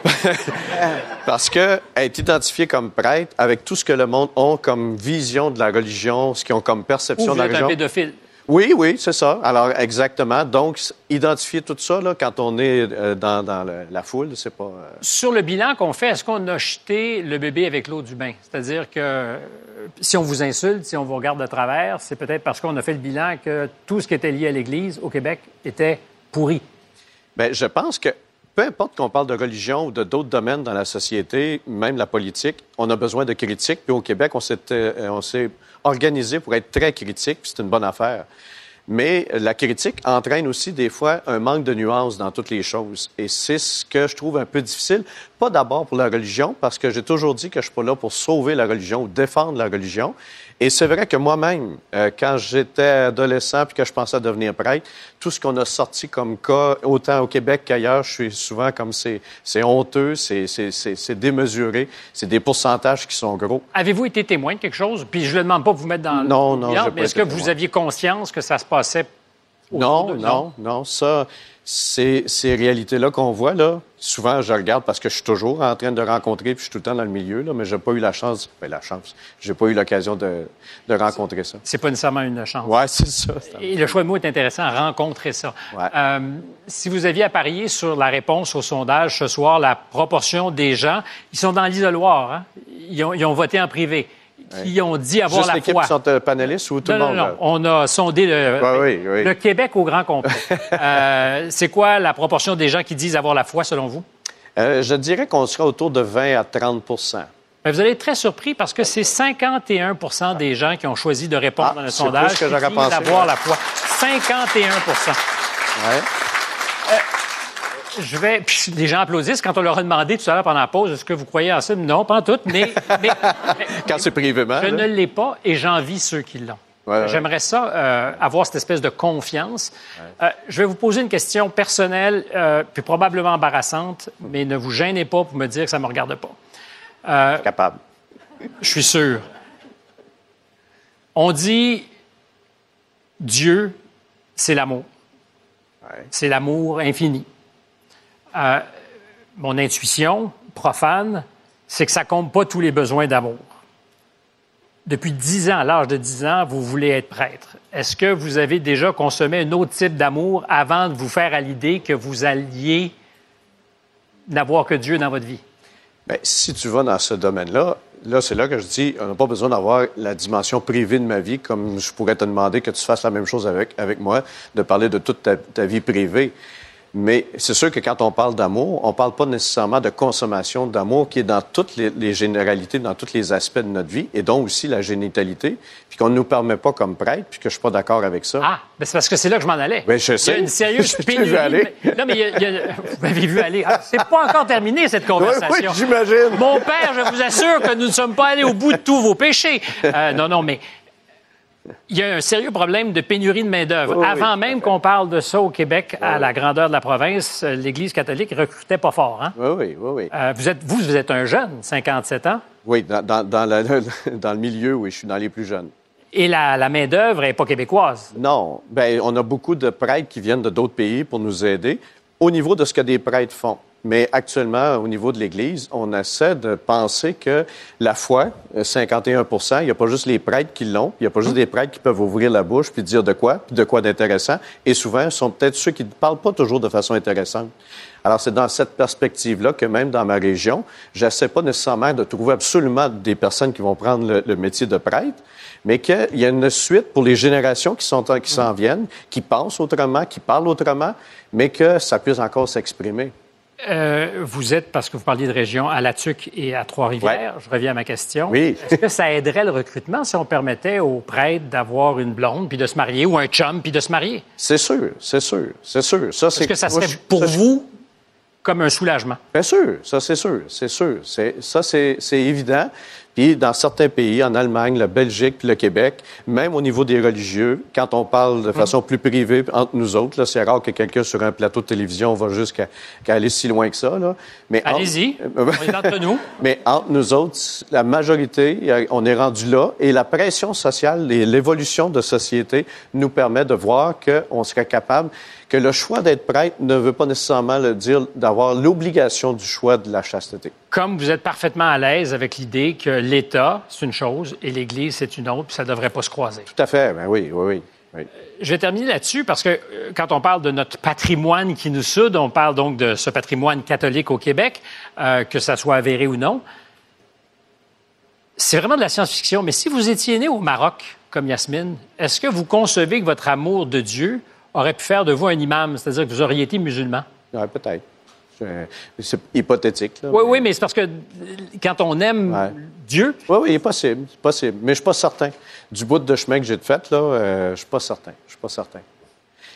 [laughs] Parce que être identifié comme prêtre, avec tout ce que le monde a comme vision de la religion, ce qu'ils ont comme Ou perception vous de la êtes un religion... pédophile. Oui, oui, c'est ça. Alors, exactement. Donc, identifier tout ça, là, quand on est euh, dans, dans le- la foule, c'est pas... euh, Sur le bilan qu'on fait, est-ce qu'on a jeté le bébé avec l'eau du bain? C'est-à-dire que euh, si on vous insulte, si on vous regarde de travers, c'est peut-être parce qu'on a fait le bilan que tout ce qui était lié à l'Église au Québec était pourri. Bien, je pense que peu importe qu'on parle de religion ou de d'autres domaines dans la société, même la politique, on a besoin de critiques. Puis au Québec, on s'est, on s'est organisé pour être très critique, c'est une bonne affaire. Mais la critique entraîne aussi des fois un manque de nuances dans toutes les choses. Et c'est ce que je trouve un peu difficile. Pas d'abord pour la religion, parce que j'ai toujours dit que je suis pas là pour sauver la religion ou défendre la religion. Et c'est vrai que moi-même, euh, quand j'étais adolescent puis que je pensais devenir prêtre, tout ce qu'on a sorti comme cas, autant au Québec qu'ailleurs, je suis souvent comme c'est, c'est honteux, c'est, c'est, c'est, c'est démesuré, c'est des pourcentages qui sont gros. Avez-vous été témoin de quelque chose? Puis je ne le demande pas de vous mettre dans Non, le non, pas est-ce que vous aviez conscience que ça se passait Non, de- non, non. Ça, c'est ces réalités-là qu'on voit, là. Souvent, je regarde parce que je suis toujours en train de rencontrer, puis je suis tout le temps dans le milieu, là, mais j'ai pas eu la chance, ben, la chance, j'ai pas eu l'occasion de, de rencontrer ça. C'est pas nécessairement une chance. Ouais, c'est ça. Et le choix de mots est intéressant, rencontrer ça. Euh, si vous aviez à parier sur la réponse au sondage ce soir, la proportion des gens, ils sont dans l'isoloir, hein? ils, ont, ils ont voté en privé, qui ont dit avoir Juste la l'équipe foi. qui sont euh, panélistes ou tout non, le monde? non, non, on a sondé le, Ouais, oui, oui. le Québec au grand complet. [laughs] Euh, c'est quoi la proportion des gens qui disent avoir la foi selon vous? Euh, je dirais qu'on sera autour de 20 à 30% Ben, vous allez être très surpris parce que c'est 51% des gens qui ont choisi de répondre Ah, dans le c'est sondage que qui disent pensé, avoir ouais. la foi. 51 Ouais. Je vais. Puis les gens applaudissent quand on leur a demandé tout à l'heure pendant la pause est-ce que vous croyez en ça? Non, pas en tout, mais. mais- [laughs] Quand c'est privément. je là. ne l'ai pas et j'envie ceux qui l'ont. Ouais, ouais. J'aimerais ça, euh, avoir cette espèce de confiance. Euh, je vais vous poser une question personnelle, euh, puis probablement embarrassante, mais ne vous gênez pas pour me dire que ça ne me regarde pas. Euh, Capable. je suis sûr. On dit Dieu, c'est l'amour. C'est l'amour infini. Mon intuition profane, c'est que ça compte pas tous les besoins d'amour. Depuis 10 ans, à l'âge de 10 ans, vous voulez être prêtre. Est-ce que vous avez déjà consommé un autre type d'amour avant de vous faire à l'idée que vous alliez n'avoir que Dieu dans votre vie? Bien, si tu vas dans ce domaine-là, là, c'est là que je dis, on n'a pas besoin d'avoir la dimension privée de ma vie, comme je pourrais te demander que tu fasses la même chose avec, moi, de parler de toute ta vie privée. Mais c'est sûr que quand on parle d'amour, on ne parle pas nécessairement de consommation d'amour qui est dans toutes les, les généralités, dans tous les aspects de notre vie, et donc aussi la génitalité, puis qu'on ne nous permet pas comme prêtre, puis que je suis pas d'accord avec ça. Ah, ben c'est parce que c'est là que je m'en allais. Ben, je Il y sais. a une sérieuse [laughs] pénurie. aller. de- Non, mais il y a- il y a- vous m'avez vu aller. Ah, c'est pas encore terminé, cette conversation. Oui, oui, j'imagine. Mon père, je vous assure que nous ne sommes pas allés au bout de tous vos péchés. Euh, non, non, mais il y a un sérieux problème de pénurie de main-d'œuvre. Oui, oui, Avant même qu'on parle de ça au Québec, à la grandeur de la province, l'Église catholique recrutait pas fort. Hein? Oui, oui, oui, oui. Euh, vous, êtes, vous, vous êtes un jeune, 57 ans, Oui, dans, dans, dans, la- [laughs] dans le milieu, oui, je suis dans les plus jeunes. et la, la main-d'œuvre n'est pas québécoise? Non. Ben, on a beaucoup de prêtres qui viennent de d'autres pays pour nous aider au niveau de ce que des prêtres font. Mais actuellement, au niveau de l'Église, on essaie de penser que la foi, euh, 51% il n'y a pas juste les prêtres qui l'ont, il n'y a pas juste des prêtres qui peuvent ouvrir la bouche puis dire de quoi, puis de quoi d'intéressant. Et souvent, ce sont peut-être ceux qui ne parlent pas toujours de façon intéressante. Alors, c'est dans cette perspective-là que même dans ma région, j'essaie pas nécessairement de trouver absolument des personnes qui vont prendre le, le métier de prêtre, mais qu'il y a une suite pour les générations qui sont qui s'en viennent, qui pensent autrement, qui parlent autrement, mais que ça puisse encore s'exprimer. Euh, vous êtes, parce que vous parliez de région, à La Tuque et à Trois-Rivières. Je reviens à ma question. Oui. Est-ce que ça aiderait le recrutement si on permettait aux prêtres d'avoir une blonde puis de se marier ou un chum puis de se marier? C'est sûr, c'est sûr, c'est sûr. Ça, Est-ce c'est que ça moi, serait je- pour ça, vous comme un soulagement? Bien sûr, ça c'est sûr, c'est sûr. C'est, ça c'est, c'est évident. Puis dans certains pays, en Allemagne, la Belgique, puis le Québec, même au niveau des religieux, quand on parle de façon plus privée entre nous autres, là, c'est rare que quelqu'un sur un plateau de télévision va jusqu'à qu'à aller si loin que ça. Là. Mais entre- Allez-y, [laughs] on est entre nous. Mais entre nous autres, la majorité, euh, on est rendu là et la pression sociale et l'évolution de société nous permet de voir qu'on serait capable, que le choix d'être prêtre ne veut pas nécessairement le dire d'avoir l'obligation du choix de la chasteté. Comme vous êtes parfaitement à l'aise avec l'idée que l'État, c'est une chose et l'Église, c'est une autre, puis ça ne devrait pas se croiser. Tout à fait, ben oui, oui, oui. oui. Je vais terminer là-dessus parce que euh, quand on parle de notre patrimoine qui nous soude, on parle donc de ce patrimoine catholique au Québec, euh, que ça soit avéré ou non. C'est vraiment de la science-fiction, mais si vous étiez né au Maroc, comme Yasmine, est-ce que vous concevez que votre amour de Dieu aurait pu faire de vous un imam, c'est-à-dire que vous auriez été musulman? Ouais, peut-être. C'est hypothétique. Là, Oui, oui, mais c'est parce que quand on aime Dieu, Oui, oui, il est possible, c'est possible. Mais je suis pas certain. Du bout de chemin que j'ai fait, là, euh, je suis pas certain. Je suis pas certain.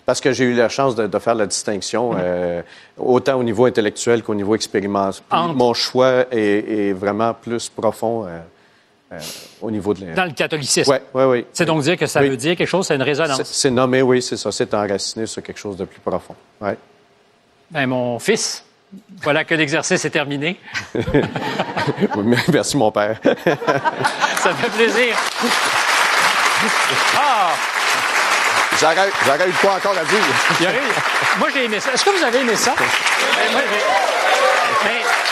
Parce que j'ai eu la chance de, de faire la distinction, euh, autant au niveau intellectuel qu'au niveau expérimental. Entre- Mon choix est, est vraiment plus profond euh, euh, au niveau de la... dans le catholicisme. Oui, oui, oui. C'est donc dire que ça Oui. veut dire quelque chose, c'est une résonance. C'est nommé, oui, c'est ça. C'est enraciné sur quelque chose de plus profond. Ouais. Ben, mon fils, voilà que l'exercice est terminé. Oui, [laughs] Merci, mon père. [laughs] Ça fait plaisir. Ah! J'aurais j'aurais eu quoi encore à dire. Moi, j'ai aimé ça. Est-ce que vous avez aimé ça? [laughs] Ben, moi, j'ai-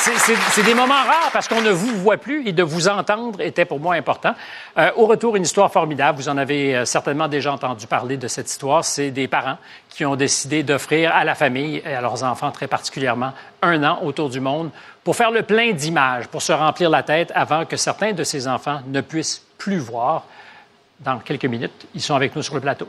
c'est- des moments rares parce qu'on ne vous voit plus et de vous entendre était pour moi important. Euh, au retour, une histoire formidable. Vous en avez euh, certainement déjà entendu parler de cette histoire. C'est des parents qui ont décidé d'offrir à la famille et à leurs enfants très particulièrement un an autour du monde pour faire le plein d'images, pour se remplir la tête avant que certains de ces enfants ne puissent plus voir. Dans quelques minutes, ils sont avec nous sur le plateau.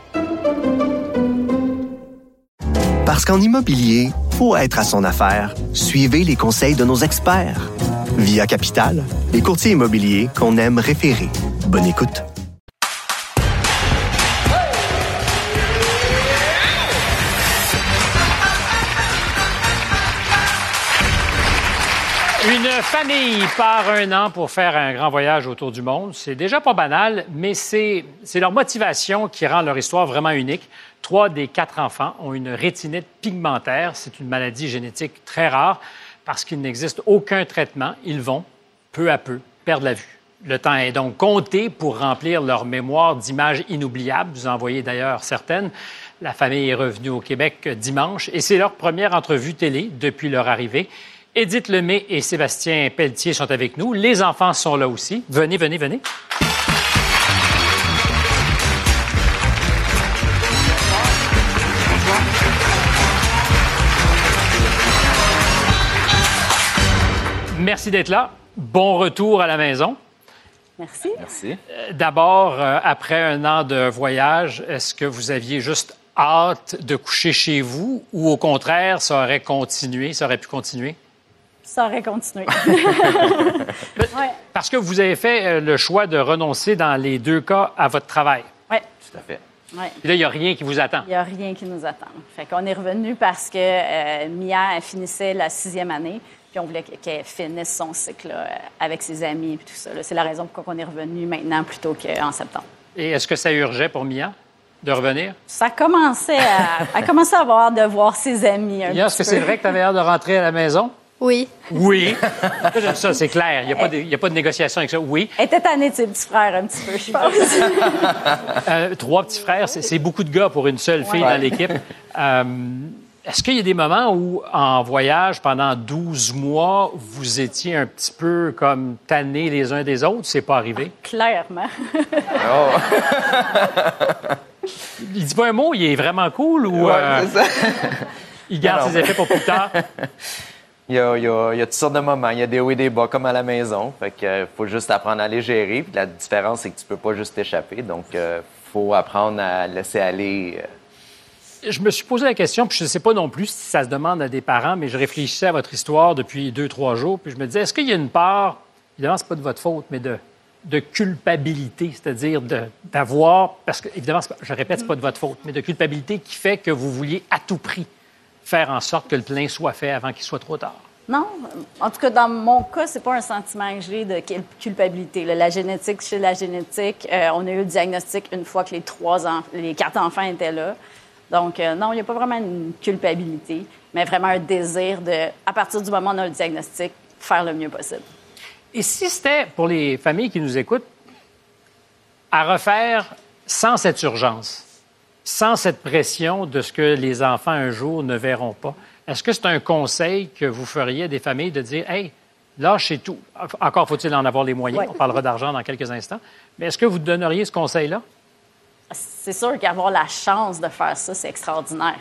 Parce qu'en immobilier, pour être à son affaire, suivez les conseils de nos experts. Via Capital, les courtiers immobiliers qu'on aime référer. Bonne écoute. Une famille part un an pour faire un grand voyage autour du monde. C'est déjà pas banal, mais c'est leur motivation qui rend leur histoire vraiment unique. Trois des quatre enfants ont une rétinite pigmentaire. C'est une maladie génétique très rare parce qu'il n'existe aucun traitement. Ils vont, peu à peu, perdre la vue. Le temps est donc compté pour remplir leur mémoire d'images inoubliables. Vous en voyez d'ailleurs certaines. La famille est revenue au Québec dimanche et c'est leur première entrevue télé depuis leur arrivée. Édith Lemay et Sébastien Pelletier sont avec nous. Les enfants sont là aussi. Venez, venez, venez. Merci d'être là. Bon retour à la maison. Merci. Merci. D'abord, euh, après un an de voyage, est-ce que vous aviez juste hâte de coucher chez vous ou au contraire, ça aurait continué, ça aurait pu continuer? Ça aurait continué. [laughs] Parce que vous avez fait euh, le choix de renoncer dans les deux cas à votre travail. Oui. Tout à fait. Ouais. Puis là, il n'y a rien qui vous attend. Il n'y a rien qui nous attend. Fait qu'on est revenu parce que euh, Mia finissait la sixième année, puis on voulait qu'elle finisse son cycle là, avec ses amis et tout ça. là. C'est la raison pourquoi on est revenu maintenant plutôt qu'en septembre. Et est-ce que ça urgeait pour Mia de revenir? Ça commençait à, [laughs] à commencer à avoir hâte de voir ses amis. un Mia, est-ce que c'est vrai que tu avais hâte de rentrer à la maison? Oui. Oui. Ça, c'est clair. Il n'y a, pas de- il y a pas de négociation avec ça. Oui. Elle était tannée de ses petits frères un petit peu, je pense. [laughs] Euh, trois petits frères, c'est c'est beaucoup de gars pour une seule fille Ouais. dans l'équipe. Euh, Est-ce qu'il y a des moments où, en voyage pendant 12 mois, vous étiez un petit peu comme tannés les uns des autres? C'est pas arrivé? Clairement. [laughs] Il dit pas un mot, il est vraiment cool ou Ouais, euh, ça. il garde Non, ses effets pour plus tard? [laughs] Il y, a, il y a- il y a toutes sortes de moments. Il y a des hauts et des bas comme à la maison. Fait que euh, faut juste apprendre à les gérer. Puis la différence, c'est que tu peux pas juste t'échapper. Donc, euh, faut apprendre à laisser aller. euh, Je me suis posé la question, puis je ne sais pas non plus si ça se demande à des parents, mais je réfléchissais à votre histoire depuis deux, trois jours, puis je me disais, est-ce qu'il y a une part, évidemment, c'est pas de votre faute, mais de, culpabilité, c'est-à-dire d'avoir, parce que, évidemment, je répète, c'est pas de votre faute, mais de culpabilité qui fait que vous vouliez à tout prix faire en sorte que le plein soit fait avant qu'il soit trop tard? Non, en tout cas, dans mon cas, c'est pas un sentiment que j'ai de culpabilité. La génétique, chez la génétique, euh, on a eu le diagnostic une fois que les trois les quatre enfants étaient là. Donc, euh, non, il n'y a pas vraiment une culpabilité, mais vraiment un désir de, à partir du moment où on a le diagnostic, faire le mieux possible. Et si c'était, pour les familles qui nous écoutent, à refaire sans cette urgence, sans cette pression de ce que les enfants un jour ne verront pas, est-ce que c'est un conseil que vous feriez à des familles de dire, hey, lâchez tout. Encore faut-il en avoir les moyens. Ouais. On parlera d'argent dans quelques instants. Mais est-ce que vous donneriez ce conseil-là? C'est sûr qu'avoir la chance de faire ça, c'est extraordinaire.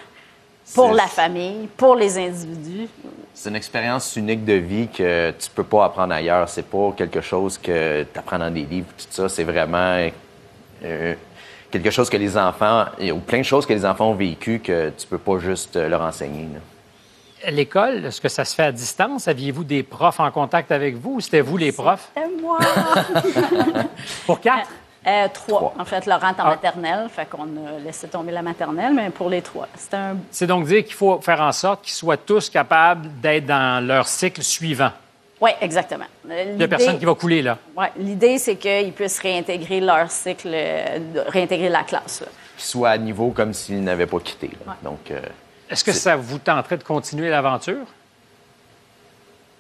Pour la famille, pour les individus. C'est une expérience unique de vie que tu peux pas apprendre ailleurs. C'est pas quelque chose que tu apprends dans des livres, tout ça. C'est vraiment euh, quelque chose que les enfants, ou plein de choses que les enfants ont vécues que tu peux pas juste euh, leur enseigner. là. L'école, est-ce que ça se fait à distance? Aviez-vous des profs en contact avec vous ou c'était vous les profs? Et moi! [laughs] Pour quatre? Euh, trois. En fait, Laurent est en maternelle, fait qu'on a laissé tomber la maternelle, mais pour les trois. Un C'est donc dire qu'il faut faire en sorte qu'ils soient tous capables d'être dans leur cycle suivant. Oui, exactement. Euh, Il n'y a l'idée- personne qui va couler, là. Ouais, L'idée, c'est qu'ils puissent réintégrer leur cycle, euh, réintégrer la classe. Qu'ils soient à niveau comme s'ils n'avaient pas quitté. là. Donc, euh, Est-ce que c'est- ça vous tenterait de continuer l'aventure?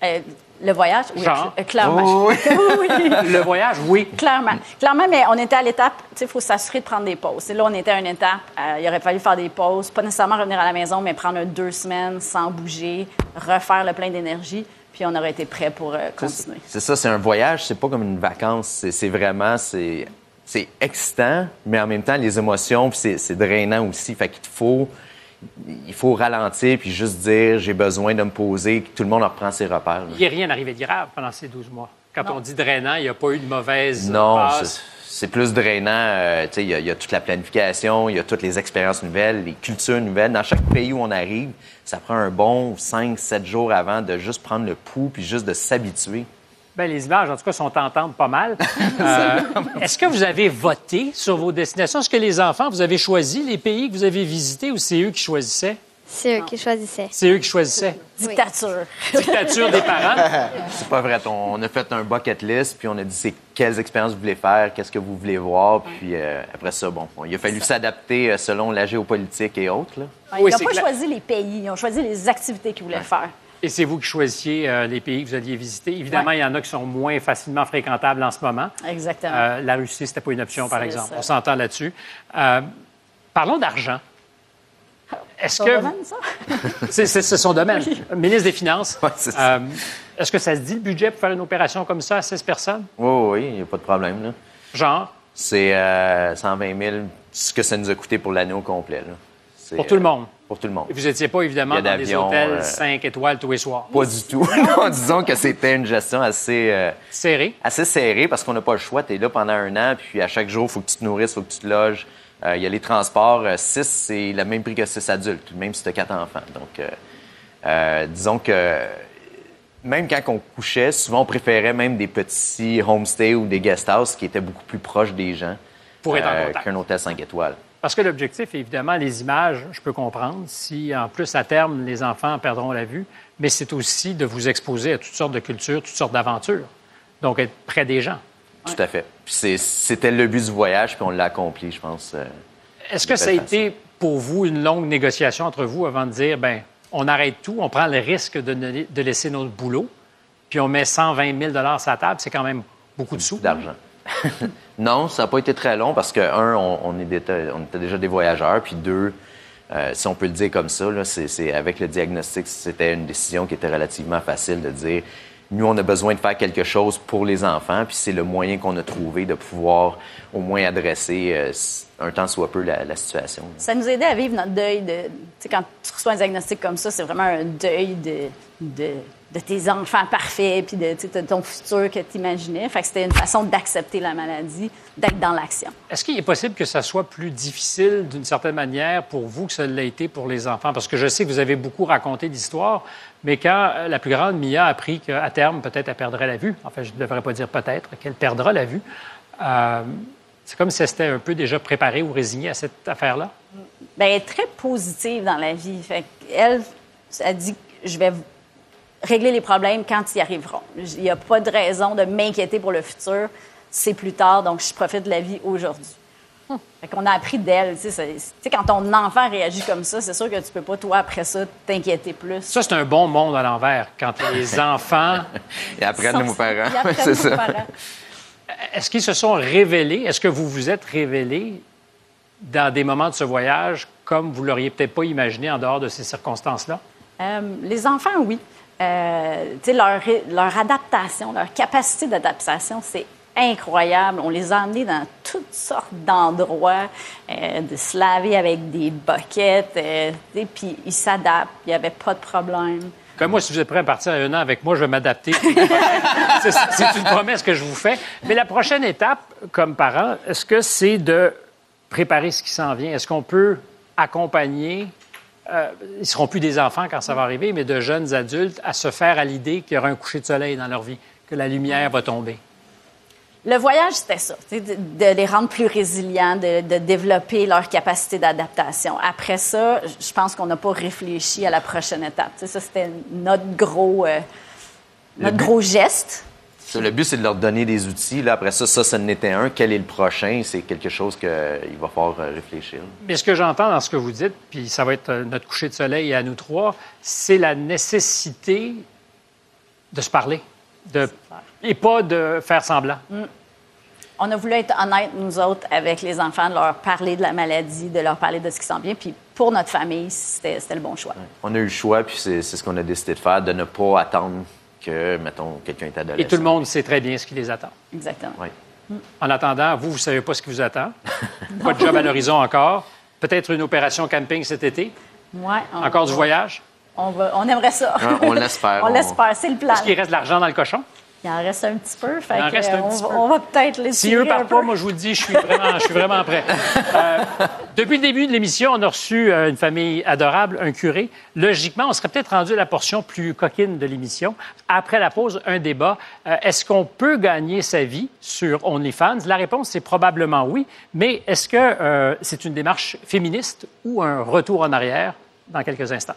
Euh, le voyage, oui, Genre? euh, clairement. Oui, [laughs] Oui. Le voyage, oui. Clairement. Clairement, mais on était à l'étape, tu sais, il faut s'assurer de prendre des pauses. Et là, on était à une étape, euh, il aurait fallu faire des pauses, pas nécessairement revenir à la maison, mais prendre deux semaines sans bouger, refaire le plein d'énergie. Puis on aurait été prêt pour euh, continuer. C'est ça, c'est un voyage, c'est pas comme une vacance. C'est vraiment, c'est c'est excitant, mais en même temps, les émotions, puis c'est c'est drainant aussi. Fait qu'il faut, il faut ralentir, puis juste dire, j'ai besoin de me poser, que tout le monde reprend ses repères. là. Il n'y a rien arrivé de grave pendant ces 12 mois. Quand on dit drainant, il n'y a pas eu de mauvaise Non, c'est- plus drainant. euh, tu sais, il y, y a toute la planification, il y a toutes les expériences nouvelles, les cultures nouvelles. Dans chaque pays où on arrive, ça prend un bon 5-7 jours avant de juste prendre le pouls puis juste de s'habituer. Ben, les images, en tout cas, sont tentantes pas mal. [laughs] Euh, Est-ce que vous avez voté sur vos destinations? Est-ce que les enfants, vous avez choisi les pays que vous avez visités ou c'est eux qui choisissaient? C'est eux qui choisissaient. C'est eux qui choisissaient. Dictature. Dictature des parents. [laughs] C'est pas vrai. On, a fait un bucket list, puis on a dit c'est quelles expériences vous voulez faire, qu'est-ce que vous voulez voir, puis euh, après ça, bon, il a fallu s'adapter euh, selon la géopolitique et autres. là. ils n'ont pas choisi les pays, ils ont choisi les activités qu'ils voulaient faire. Et c'est vous qui choisissiez euh, les pays que vous alliez visiter. Évidemment, Ouais. il y en a qui sont moins facilement fréquentables en ce moment. Exactement. Euh, la Russie, c'était pas une option, par exemple. ça. On s'entend là-dessus. Euh, parlons d'argent. Est-ce que domaine, ça? [laughs] c'est, c'est- c'est son domaine, ministre des Finances. c'est ça. Euh, est-ce que ça se dit le budget pour faire une opération comme ça à 16 personnes? Oui, oui, il n'y a pas de problème. Là. Genre? C'est euh, 120 000, ce que ça nous a coûté pour l'année au complet. là. C'est, Pour tout le monde? Pour tout le monde. Et vous n'étiez pas évidemment dans des hôtels euh, 5 étoiles tous les soirs. Pas du tout. [laughs] Non, disons que c'était une gestion assez... euh, Serrée? Assez serrée parce qu'on n'a pas le choix. Tu es là pendant un an, puis à chaque jour, il faut que tu te nourrisses, il faut que tu te loges. Euh, Il y a les transports. 6, c'est le même prix que 6 adultes, même si tu as 4 enfants. Donc, euh, euh, disons que même quand on couchait, souvent on préférait même des petits homestays ou des guest houses qui étaient beaucoup plus proches des gens Pour être en euh, contact. qu'un hôtel 5 étoiles. Parce que l'objectif, évidemment, les images, je peux comprendre. Si, en plus, à terme, les enfants perdront la vue, mais c'est aussi de vous exposer à toutes sortes de cultures, toutes sortes d'aventures. Donc, être près des gens. Tout à fait. C'était le but du voyage, puis on l'a accompli, je pense. euh, Est-ce que ça a façon. été pour vous une longue négociation entre vous avant de dire, ben, on arrête tout, on prend le risque de, ne- de laisser notre boulot, puis on met 120 000 sur la table, c'est quand même beaucoup de sous. D'argent. [laughs] non, ça n'a pas été très long parce que, un, on, était, déjà des voyageurs, puis deux, euh, si on peut le dire comme ça, c'est- avec le diagnostic, c'était une décision qui était relativement facile de dire nous, on a besoin de faire quelque chose pour les enfants, puis c'est le moyen qu'on a trouvé de pouvoir au moins adresser euh, un temps soit peu la, la situation. Ça nous aidait à vivre notre deuil de. Tu sais, quand tu reçois un diagnostic comme ça, c'est vraiment un deuil de, de, de tes enfants parfaits, puis de ton futur que tu imaginais. Fait que c'était une façon d'accepter la maladie, d'être dans l'action. Est-ce qu'il est possible que ça soit plus difficile d'une certaine manière pour vous que ça l'a été pour les enfants? Parce que je sais que vous avez beaucoup raconté d'histoires, mais quand euh, la plus grande Mia a appris qu'à terme, peut-être, elle perdrait la vue, enfin, je ne devrais pas dire peut-être, qu'elle perdra la vue, euh, c'est comme si elle s'était un peu déjà préparée ou résignée à cette affaire-là? Bien, elle est très positive dans la vie. Elle, elle dit je vais régler les problèmes quand ils arriveront. Il n'y a pas de raison de m'inquiéter pour le futur. C'est plus tard, donc je profite de la vie aujourd'hui. Fait qu'on a appris d'elle. Tu sais, c'est- tu sais, quand ton enfant réagit comme ça, c'est sûr que tu peux pas, toi, après ça, t'inquiéter plus. Ça, c'est un bon monde à l'envers, quand les [laughs] enfants... Et apprennent nos parents. ils C'est ça. parents. Est-ce qu'ils se sont révélés? Est-ce que vous vous êtes révélés dans des moments de ce voyage comme vous l'auriez peut-être pas imaginé en dehors de ces circonstances-là? Euh, les enfants, oui. Euh, tu sais, leur, leur adaptation, leur capacité d'adaptation, c'est incroyable. On les a emmenés dans toutes sortes d'endroits, euh, de se laver avec des boquettes, euh, tu sais, puis ils s'adaptent, il n'y avait pas de problème. Comme moi, si vous êtes prêt à partir un an avec moi, je vais m'adapter. [laughs] c'est une promesse que je vous fais. Mais la prochaine étape, comme parent, est-ce que c'est de préparer ce qui s'en vient? Est-ce qu'on peut accompagner, euh, ils seront plus des enfants quand ça va arriver, mais de jeunes adultes à se faire à l'idée qu'il y aura un coucher de soleil dans leur vie, que la lumière va tomber? Le voyage, c'était ça, de, de les rendre plus résilients, de, de développer leur capacité d'adaptation. Après ça, je pense qu'on n'a pas réfléchi à la prochaine étape. Ça, c'était notre gros, euh, notre but- gros geste. Le but, c'est de leur donner des outils. Là, après ça, ça, ça en était un. Quel est le prochain? C'est quelque chose qu'il va falloir euh, réfléchir. Mais ce que j'entends dans ce que vous dites, puis ça va être euh, notre coucher de soleil à nous trois, c'est la nécessité de se parler de, et pas de faire semblant. Mm. On a voulu être honnêtes, nous autres, avec les enfants, de leur parler de la maladie, de leur parler de ce qui s'en vient. Puis pour notre famille, c'était le bon choix. On a eu le choix, puis c'est ce qu'on a décidé de faire, de ne pas attendre que, mettons, quelqu'un est adolescent. Et tout le monde sait très bien ce qui les attend. Exactement. Oui. En attendant, vous, vous ne savez pas ce qui vous attend. [laughs] pas de job à l'horizon encore. Peut-être une opération camping cet été. Ouais, on- Encore du voyage. On, va, on aimerait ça. Ah, on l'espère. [laughs] on On- l'espère, c'est le plan. Est-ce qu'il reste de l'argent dans le cochon? Il en reste un petit peu, fait Il en reste un on, petit va- peu. on va peut-être les Si eux partent pas, moi, je vous le dis, je suis vraiment, je suis vraiment prêt. [laughs] Euh, depuis le début de l'émission, on a reçu euh, une famille adorable, un curé. Logiquement, on serait peut-être rendu à la portion plus coquine de l'émission. Après la pause, un débat. Euh, est-ce qu'on peut gagner sa vie sur OnlyFans? La réponse, c'est probablement oui. Mais est-ce que euh, c'est une démarche féministe ou un retour en arrière dans quelques instants?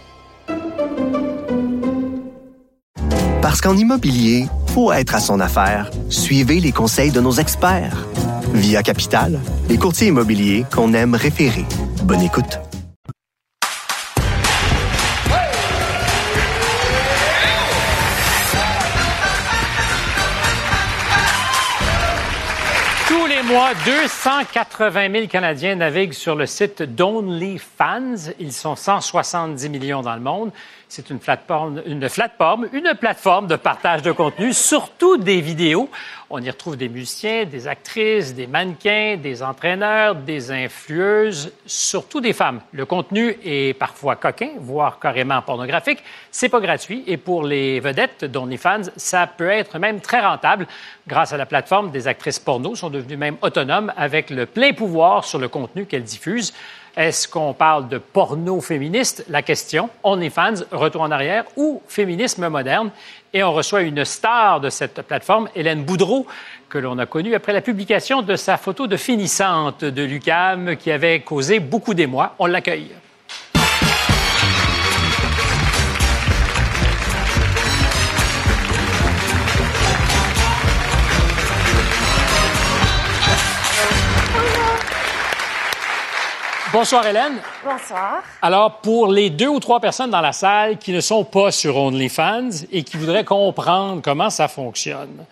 Parce qu'en immobilier, pour être à son affaire, suivez les conseils de nos experts. Via Capital, les courtiers immobiliers qu'on aime référer. Bonne écoute. Tous les mois, 280 000 Canadiens naviguent sur le site d'OnlyFans. Ils sont 170 millions dans le monde. C'est une plateforme, une plateforme, une plateforme de partage de contenu, surtout des vidéos. On y retrouve des musiciens, des actrices, des mannequins, des entraîneurs, des influeuses, surtout des femmes. Le contenu est parfois coquin, voire carrément pornographique. C'est pas gratuit et pour les vedettes d'OnlyFans, ça peut être même très rentable. Grâce à la plateforme, des actrices porno sont devenues même autonomes avec le plein pouvoir sur le contenu qu'elles diffusent. Est-ce qu'on parle de porno féministe? La question, OnlyFans, retour en arrière ou féminisme moderne? Et on reçoit une star de cette plateforme, Hélène Boudreau, que l'on a connue après la publication de sa photo de finissante de l'UCAM qui avait causé beaucoup d'émoi. On l'accueille. Bonsoir Hélène. Bonsoir. Alors, pour les deux ou trois personnes dans la salle qui ne sont pas sur OnlyFans et qui voudraient comprendre comment ça fonctionne,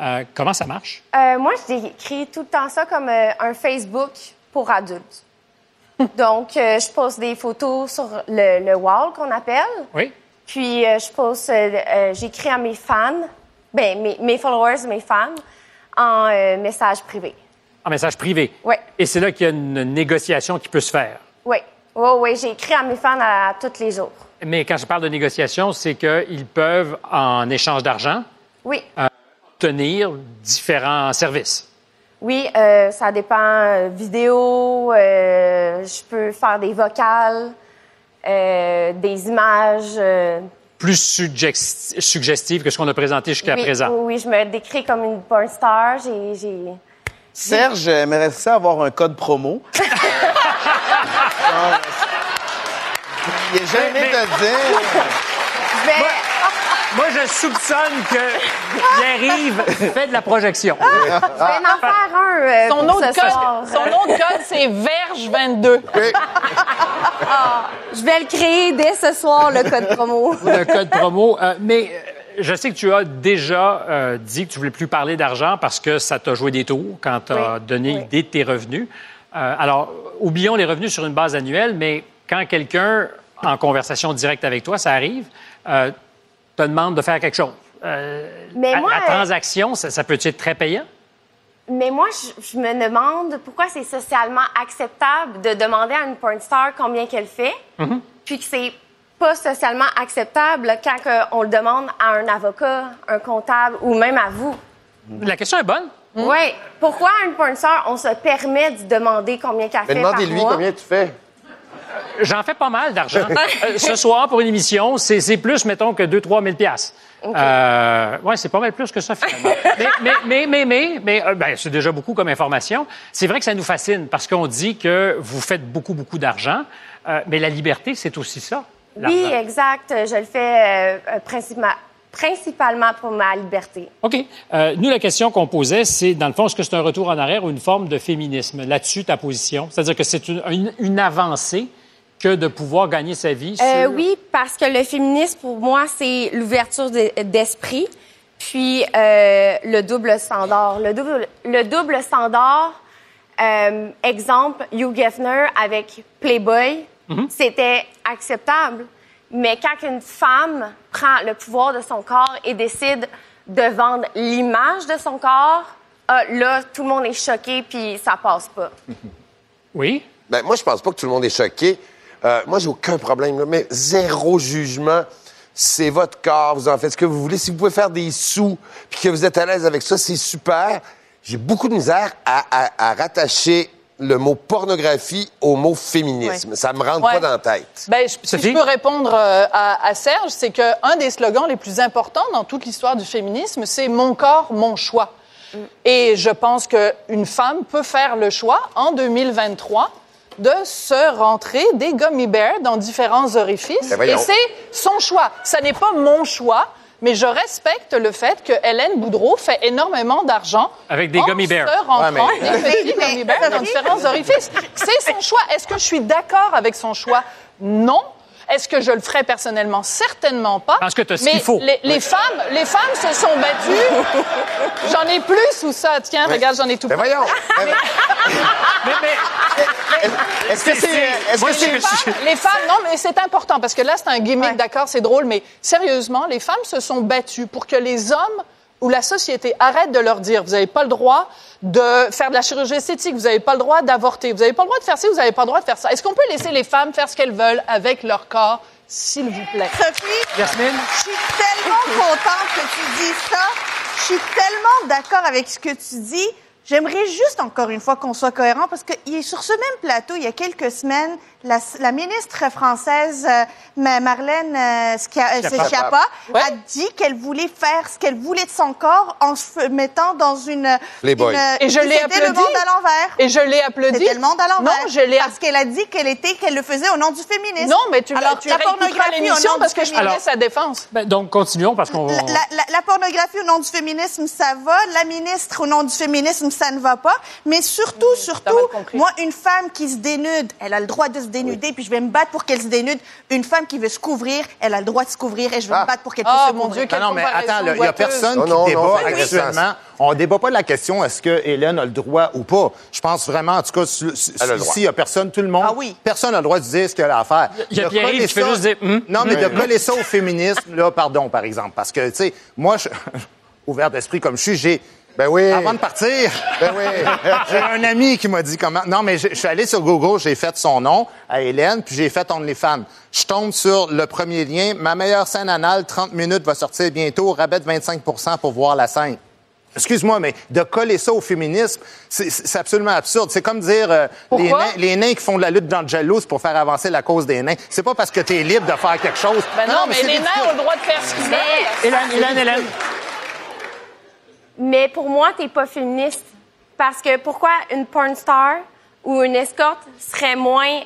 euh, comment ça marche? Euh, moi, je décris tout le temps ça comme euh, un Facebook pour adultes. [laughs] Donc, je pose des photos sur le, le wall qu'on appelle. Oui. Puis, je pose, euh, j'écris à mes fans, ben, mes, mes followers, mes fans, en message privé. En message privé. Oui, Et c'est là qu'il y a une négociation qui peut se faire. oui. Oui, oui, j'ai écrit à mes fans à, tous les jours. Mais quand je parle de négociation, c'est qu'ils peuvent, en échange d'argent, Oui, euh, obtenir différents services. oui, euh, ça dépend. euh, vidéo, euh, je peux faire des vocales, des images. Plus suggest- suggestives que ce qu'on a présenté jusqu'à oui, présent. Oui, je me décris comme une porn star. J'ai... Serge aimerait ça avoir un code promo. [laughs] Genre, Il est jamais Mais- de dire. Je vais- Moi, je soupçonne que Pierre-Yves fait de la projection. Je vais en faire un. euh, Son autre ce code, soir. son autre code, c'est Verge 22. Ah, je vais le créer dès ce soir, le code promo. le code promo. Euh, mais euh, je sais que tu as déjà euh, dit que tu voulais plus parler d'argent parce que ça t'a joué des tours quand tu as Oui, donné oui. l'idée de tes revenus. Euh, alors, oublions les revenus sur une base annuelle, mais quand quelqu'un, en conversation directe avec toi, ça arrive, euh, te demande de faire quelque chose. Mais la- moi, la transaction, ça, ça peut être très payant? Mais moi, je, je me demande pourquoi c'est socialement acceptable de demander à une porn star combien qu'elle fait, Mhm. puis que c'est pas socialement acceptable quand on le demande à un avocat, un comptable ou même à vous. La question est bonne. Oui. Pourquoi à une porn star, on se permet de demander combien qu'elle fait par demandez-lui combien tu fais. J'en fais pas mal d'argent. [laughs] Euh, ce soir, pour une émission, c'est plus, mettons, que 2-3 000 piastres. Euh, ouais, c'est pas mal plus que ça, finalement. [laughs] mais, mais, mais, mais, mais, mais, euh, ben, c'est déjà beaucoup comme information. C'est vrai que ça nous fascine parce qu'on dit que vous faites beaucoup, beaucoup d'argent. Euh, mais la liberté, c'est aussi ça. Oui, exact. Je le fais euh, euh, principalement, principalement pour ma liberté. OK. Euh, nous, la question qu'on posait, c'est, dans le fond, est-ce que c'est un retour en arrière ou une forme de féminisme? Là-dessus, ta position? C'est-à-dire que c'est une, une- une avancée que de pouvoir gagner sa vie Euh, sur... oui, parce que le féminisme, pour moi, c'est l'ouverture de- d'esprit, puis euh, le double standard. Le double, le double standard, euh, exemple, Hugh Hefner avec Playboy, c'était acceptable. Mais quand une femme prend le pouvoir de son corps et décide de vendre l'image de son corps, ah, là, tout le monde est choqué, puis ça passe pas. [laughs] Oui? Ben, moi, je pense pas que tout le monde est choqué. Euh, moi, j'ai aucun problème, là, mais zéro jugement. C'est votre corps, vous en faites ce que vous voulez. Si vous pouvez faire des sous, puis que vous êtes à l'aise avec ça, c'est super. J'ai beaucoup de misère à, à- à rattacher le mot pornographie au mot féminisme. Ça me rentre Ouais. pas dans la tête. Ben, je, si je peux répondre euh, à, à Serge, c'est qu'un des slogans les plus importants dans toute l'histoire du féminisme, c'est mon corps, mon choix. Et je pense qu'une femme peut faire le choix en 2023 de se rentrer des gummy bears dans différents orifices. Ben. Et c'est son choix. Ça n'est pas mon choix. Mais je respecte le fait que Hélène Boudreau fait énormément d'argent Avec des en gummy bears. rentrant Ouais, mais- des petits Mais- gummy bears dans différents orifices. C'est son choix. Est-ce que je suis d'accord avec son choix? Non. Est-ce que je le ferais personnellement? Certainement pas. Parce que t'as ce Mais qu'il faut. Les, les femmes, les femmes se sont battues. [laughs] J'en ai plus ou ça? Tiens, regarde, j'en ai tout Ben plein. voyons. [laughs] [laughs] Est-ce que c'est. est-ce que c'est- les, femmes, les femmes, non, mais c'est important parce que là, c'est un gimmick, d'accord, c'est drôle, mais sérieusement, les femmes se sont battues pour que les hommes ou la société arrête de leur dire vous n'avez pas le droit de faire de la chirurgie esthétique, vous n'avez pas le droit d'avorter, vous n'avez pas le droit de faire ci, vous n'avez pas le droit de faire ça. Est-ce qu'on peut laisser les femmes faire ce qu'elles veulent avec leur corps, s'il vous plaît? Sophie, Yasmine? je suis tellement [laughs] contente que tu dises ça. Je suis tellement d'accord avec ce que tu dis. J'aimerais juste encore une fois qu'on soit cohérent parce que il est sur ce même plateau, il y a quelques semaines, la, la ministre française euh, Ma- Marlène euh, euh, Schiappa. Schiappa a dit qu'elle voulait faire ce qu'elle voulait de son corps en se mettant dans une... Playboy. une- Et je l'ai C'était le applaudi. monde à l'envers. Et je l'ai applaudi. C'était le monde à l'envers. Non, je l'ai Parce qu'elle a dit qu'elle était, qu'elle le faisait au nom du féminisme. Non, mais tu, l'as- Alors, tu la pornographie au l'émission nom parce du que je féminisme. connais sa défense. Ben, donc, continuons parce qu'on... La, la- la pornographie au nom du féminisme, ça va. La ministre au nom du féminisme, ça ne va pas. Mais surtout, surtout, moi, une femme qui se dénude, elle a le droit de se dénuder, puis je vais me battre pour qu'elle se dénude. Une femme qui veut se couvrir, elle a le droit de se couvrir et je vais me battre pour qu'elle puisse Ah, se mon couvrir. Dieu, Ah non, mais attends, il n'y a personne Non, qui non, non, débat actuellement. On ne débat pas de la question est-ce que Hélène a le droit ou pas? Je pense vraiment, en tout cas, ici, il n'y a personne, tout le monde. Ah oui. Personne n'a le droit de dire ce qu'elle a à faire. Il y a qui fait juste dire, Hum. Non, mais de Hum. coller ça au [laughs] féminisme, là, pardon, par exemple. Parce que, tu sais, moi, je... [laughs] ouvert d'esprit comme je suis, j'ai. Ben oui. Avant de partir, Ben oui. [laughs] j'ai un ami qui m'a dit comment. Non, mais je suis allé sur Google, j'ai fait son nom à Hélène, puis j'ai fait OnlyFans. Je tombe sur le premier lien. Ma meilleure scène anale, 30 minutes, va sortir bientôt. Rabais de 25% pour voir la scène. Excuse-moi, mais de coller ça au féminisme, c'est- absolument absurde. C'est comme dire euh, les, nains, les nains qui font de la lutte dans le jaloux pour faire avancer la cause des nains. C'est pas parce que tu es libre de faire quelque chose. Ben non, mais, c'est les nains ont le droit de faire ce qu'ils veulent. Hélène, Hélène, Hélène. Mais pour moi, t'es pas féministe. Parce que pourquoi une porn star ou une escorte serait moins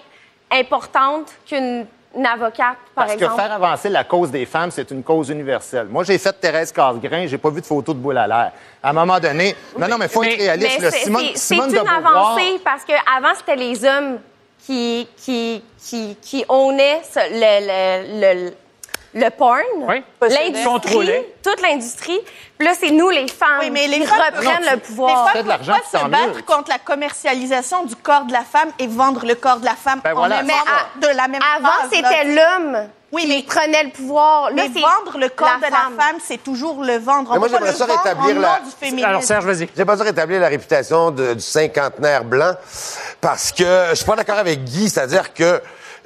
importante qu'une une avocate, par Parce exemple? que faire avancer la cause des femmes, c'est une cause universelle. Moi, j'ai fait Thérèse Casgrain, j'ai pas vu de photo de boule à l'air. À un moment donné, non, non, mais faut être réaliste. Mais c'est- Simone, une Beauvoir- avancée parce que avant c'était les hommes qui qui qui qui le, le, le, le porn, Oui. l'industrie, toute l'industrie. Puis là, c'est nous les femmes Oui, mais les qui femmes- reprennent Non, le pouvoir. Les femmes peuvent pas se battre mieux. contre la commercialisation du corps de la femme et vendre le corps de la femme Ben en voilà. Mais de la même Avant, c'était l'homme Oui, mais- prenait le pouvoir. Là, Mais vendre le corps la de femme. la femme, c'est toujours le vendre. On Mais moi, j'aimerais le ça rétablir la-. Alors, Serge, vas-y. J'ai pas besoin de rétablir la réputation de- du cinquantenaire blanc parce que je suis pas d'accord avec Guy, c'est-à-dire que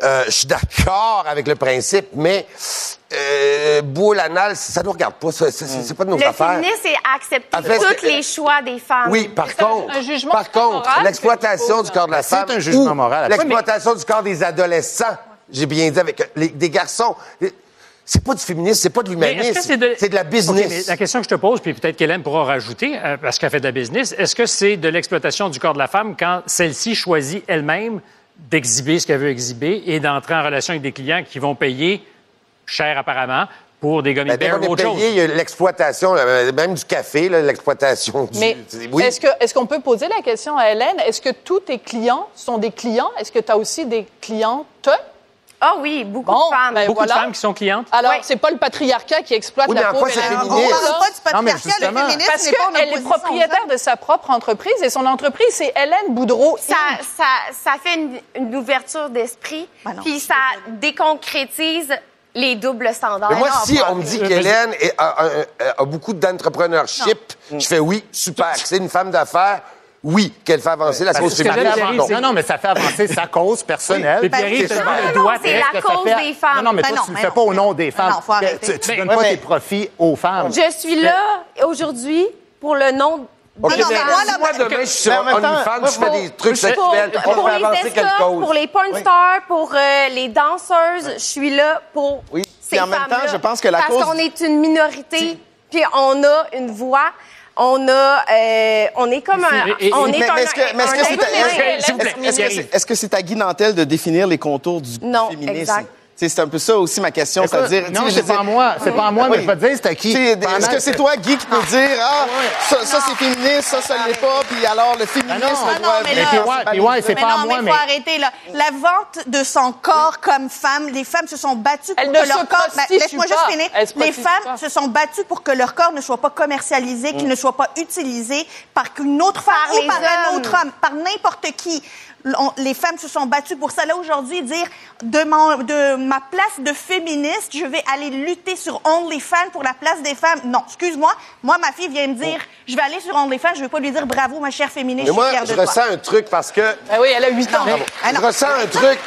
euh, je suis d'accord avec le principe, mais euh, boule, anal, ça nous regarde pas. ça, ça, C'est c'est pas de nos Le affaires. féminisme, c'est accepter En fait, tous c'est- les choix des femmes. Oui, par contre, un jugement par contre, l'exploitation du corps de la C'est femme un jugement ou moral. l'exploitation du corps des adolescents, j'ai bien dit avec les- des garçons, c'est pas du féminisme, c'est pas de l'humanisme, c'est de... c'est de la business. mais la question que je te pose, puis peut-être qu'Hélène pourra rajouter, euh, parce qu'elle fait de la business, est-ce que c'est de l'exploitation du corps de la femme quand celle-ci choisit elle-même d'exhiber ce qu'elle veut exhiber et d'entrer en relation avec des clients qui vont payer cher apparemment pour des gummy bears ou est autre chose? payé, il y a l'exploitation, euh, même du café, là, l'exploitation du... Mais oui. est-ce que est-ce qu'on peut poser la question à Hélène? Est-ce que tous tes clients sont des clients? Est-ce que tu as aussi des clientes Ah oui, beaucoup Bon, de femmes. ben Beaucoup voilà. de femmes qui sont clientes? Alors, Oui. c'est pas le patriarcat qui exploite Oui, la pauvre On parle pas du Non, mais patriarcat, le justement. féminisme Parce qu'elle est propriétaire de sa propre entreprise et son entreprise, c'est Hélène Boudreau. ça, ça, ça fait une, une ouverture d'esprit, Ben non, puis ça déconcrétise les doubles standards. Mais moi, Non, si on me dit qu'Hélène a, a- a- a beaucoup d'entrepreneurship, je fais oui, super. [laughs] C'est une femme d'affaires, oui, qu'elle fait avancer la cause féminine. Non, non, mais ça fait avancer sa cause personnelle. Oui. Le Non, c'est la cause fait- des femmes. Non, non, mais Ben toi, non, tu le ben fais non. pas au nom des femmes. non, faut arrêter. Tu, Ben, donnes ouais, pas tes profits aux femmes. Je suis là aujourd'hui pour le nom OK, Non, non, mais moi, là, moi, demain, que- je suis sur OnlyFans, je fais des trucs pour, sexuels. Pour fait les escorts, pour les porn stars, pour euh, les danseuses. Je suis là pour Oui. ces Puis en même femmes-là. temps, je pense que la Parce cause- qu'on est une minorité, puis on a une voix. On a, euh, on est comme un, Et- et- on mais- est mais un, est-ce que- mais est-ce que plaît, Est-ce que c'est est-ce que c'est à Guy Nantel de définir les contours du Non, féminisme? exact. C'est un peu ça aussi ma question, c'est-à-dire... non, c'est pas à moi. C'est pas à moi, mais je vais te dire, c'est à qui? Est-ce que c'est toi, Guy, qui peut dire ah ça, c'est féministe, ça ça l'est pas, puis alors le féminisme non. doit Ah non, mais ouais, balises. c'est mais pas à moi, mais mais- faut arrêter là. La vente de son corps comme femme, les femmes se sont battues pour que leur corps. Ben, Laisse-moi juste finir. Les femmes se sont battues pour que leur corps ne soit pas commercialisé, qu'il ne soit pas utilisé par une autre femme Par ou par un autre homme, par n'importe qui. On- les femmes se sont battues pour ça. Là, aujourd'hui, dire de, mon- de ma place de féministe, je vais aller lutter sur OnlyFans pour la place des femmes. Non, excuse-moi. Moi, ma fille vient me dire, je vais aller sur OnlyFans, je vais pas lui dire bravo, ma chère féministe, Mais je moi, suis fière je de toi. ressens un truc parce que Ah oui, elle a 8 ans. Bravo. Ah non. Je ressens un truc,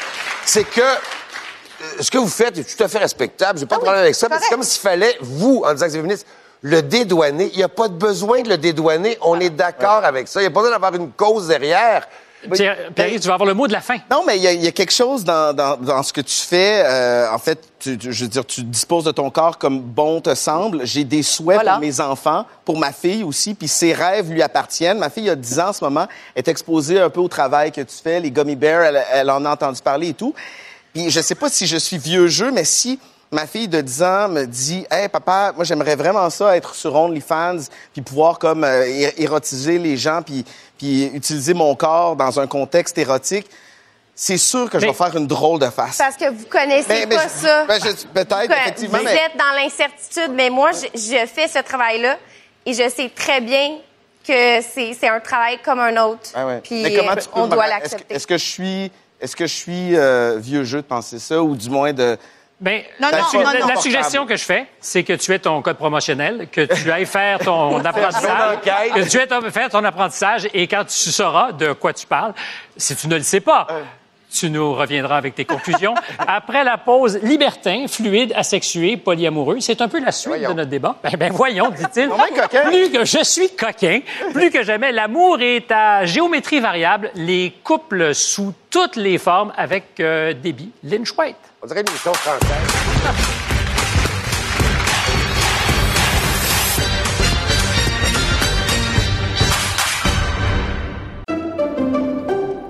c'est que euh, ce que vous faites est tout à fait respectable. J'ai pas de problème avec ça, mais c'est comme s'il fallait, vous, en disant que c'est féministe, le dédouaner. Il n'y a pas de besoin de le dédouaner. On est d'accord avec ça. Il n'y a pas besoin d'avoir une cause derrière. Pierre, tu vas avoir le mot de la fin. Non, mais il y, a- il y a quelque chose dans, dans, dans ce que tu fais. euh, en fait, tu, tu- je veux dire, tu disposes de ton corps comme bon te semble. J'ai des souhaits Voilà. pour mes enfants, pour ma fille aussi, puis ses rêves lui appartiennent. Ma fille a 10 ans en ce moment, est exposée un peu au travail que tu fais, les gummy bears, elle, elle en a entendu parler et tout. Puis je sais pas si je suis vieux jeu, mais si ma fille de 10 ans me dit Hey papa, moi j'aimerais vraiment ça être sur OnlyFans puis pouvoir comme euh, érotiser les gens puis puis utiliser mon corps dans un contexte érotique, c'est sûr que je vais faire une drôle de face. Parce que vous connaissez Mais- mais pas je- ça. ben, je- peut-être, Vous- effectivement, Vous mais- êtes dans l'incertitude, mais moi, je, je fais ce travail-là et je sais très bien que c'est c'est un travail comme un autre. Ah ouais. Puis Mais comment tu peux on doit est-ce que- l'accepter. Est-ce que je suis est-ce que je suis euh, vieux jeu de penser ça ou du moins de Ben, Non, la, non, su- non, la- non. la suggestion que je fais, c'est que tu aies ton code promotionnel, que tu ailles faire ton [laughs] apprentissage, que tu aies ton- faire ton apprentissage et quand tu sauras de quoi tu parles, si tu ne le sais pas, tu nous reviendras avec tes conclusions. Après la pause, libertin, fluide, asexué, polyamoureux, c'est un peu la suite de notre débat. Ben, ben voyons, dit-il. Plus que je suis coquin, plus que jamais, l'amour est à géométrie variable, les couples sous toutes les formes avec euh, débit. Lynch White. On dirait une émission française.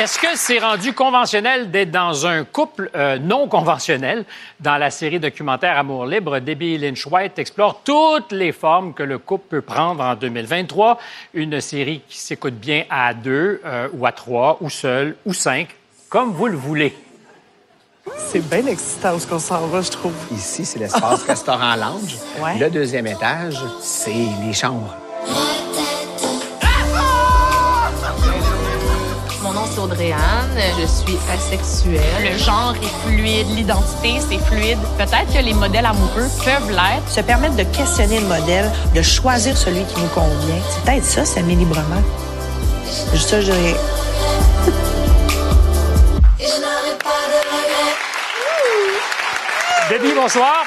Est-ce que c'est rendu conventionnel d'être dans un couple euh, non conventionnel? Dans la série documentaire Amour libre, Debbie Lynch White explore toutes les formes que le couple peut prendre en 2023. Une série qui s'écoute bien à deux, euh, ou à trois, ou seul, ou cinq, comme vous le voulez. C'est bien excitant où ce qu'on s'en va, je trouve. Ici, c'est l'espace restaurant-lounge. Ouais. Le deuxième étage, c'est les chambres. C'est Audrey-Anne, je suis asexuelle. Le genre est fluide, l'identité c'est fluide. Peut-être que les modèles amoureux peuvent l'être. Se permettre de questionner le modèle, de choisir celui qui nous convient, c'est peut-être ça, s'aimer librement. Juste ça, je dirais. Debbie, bonsoir.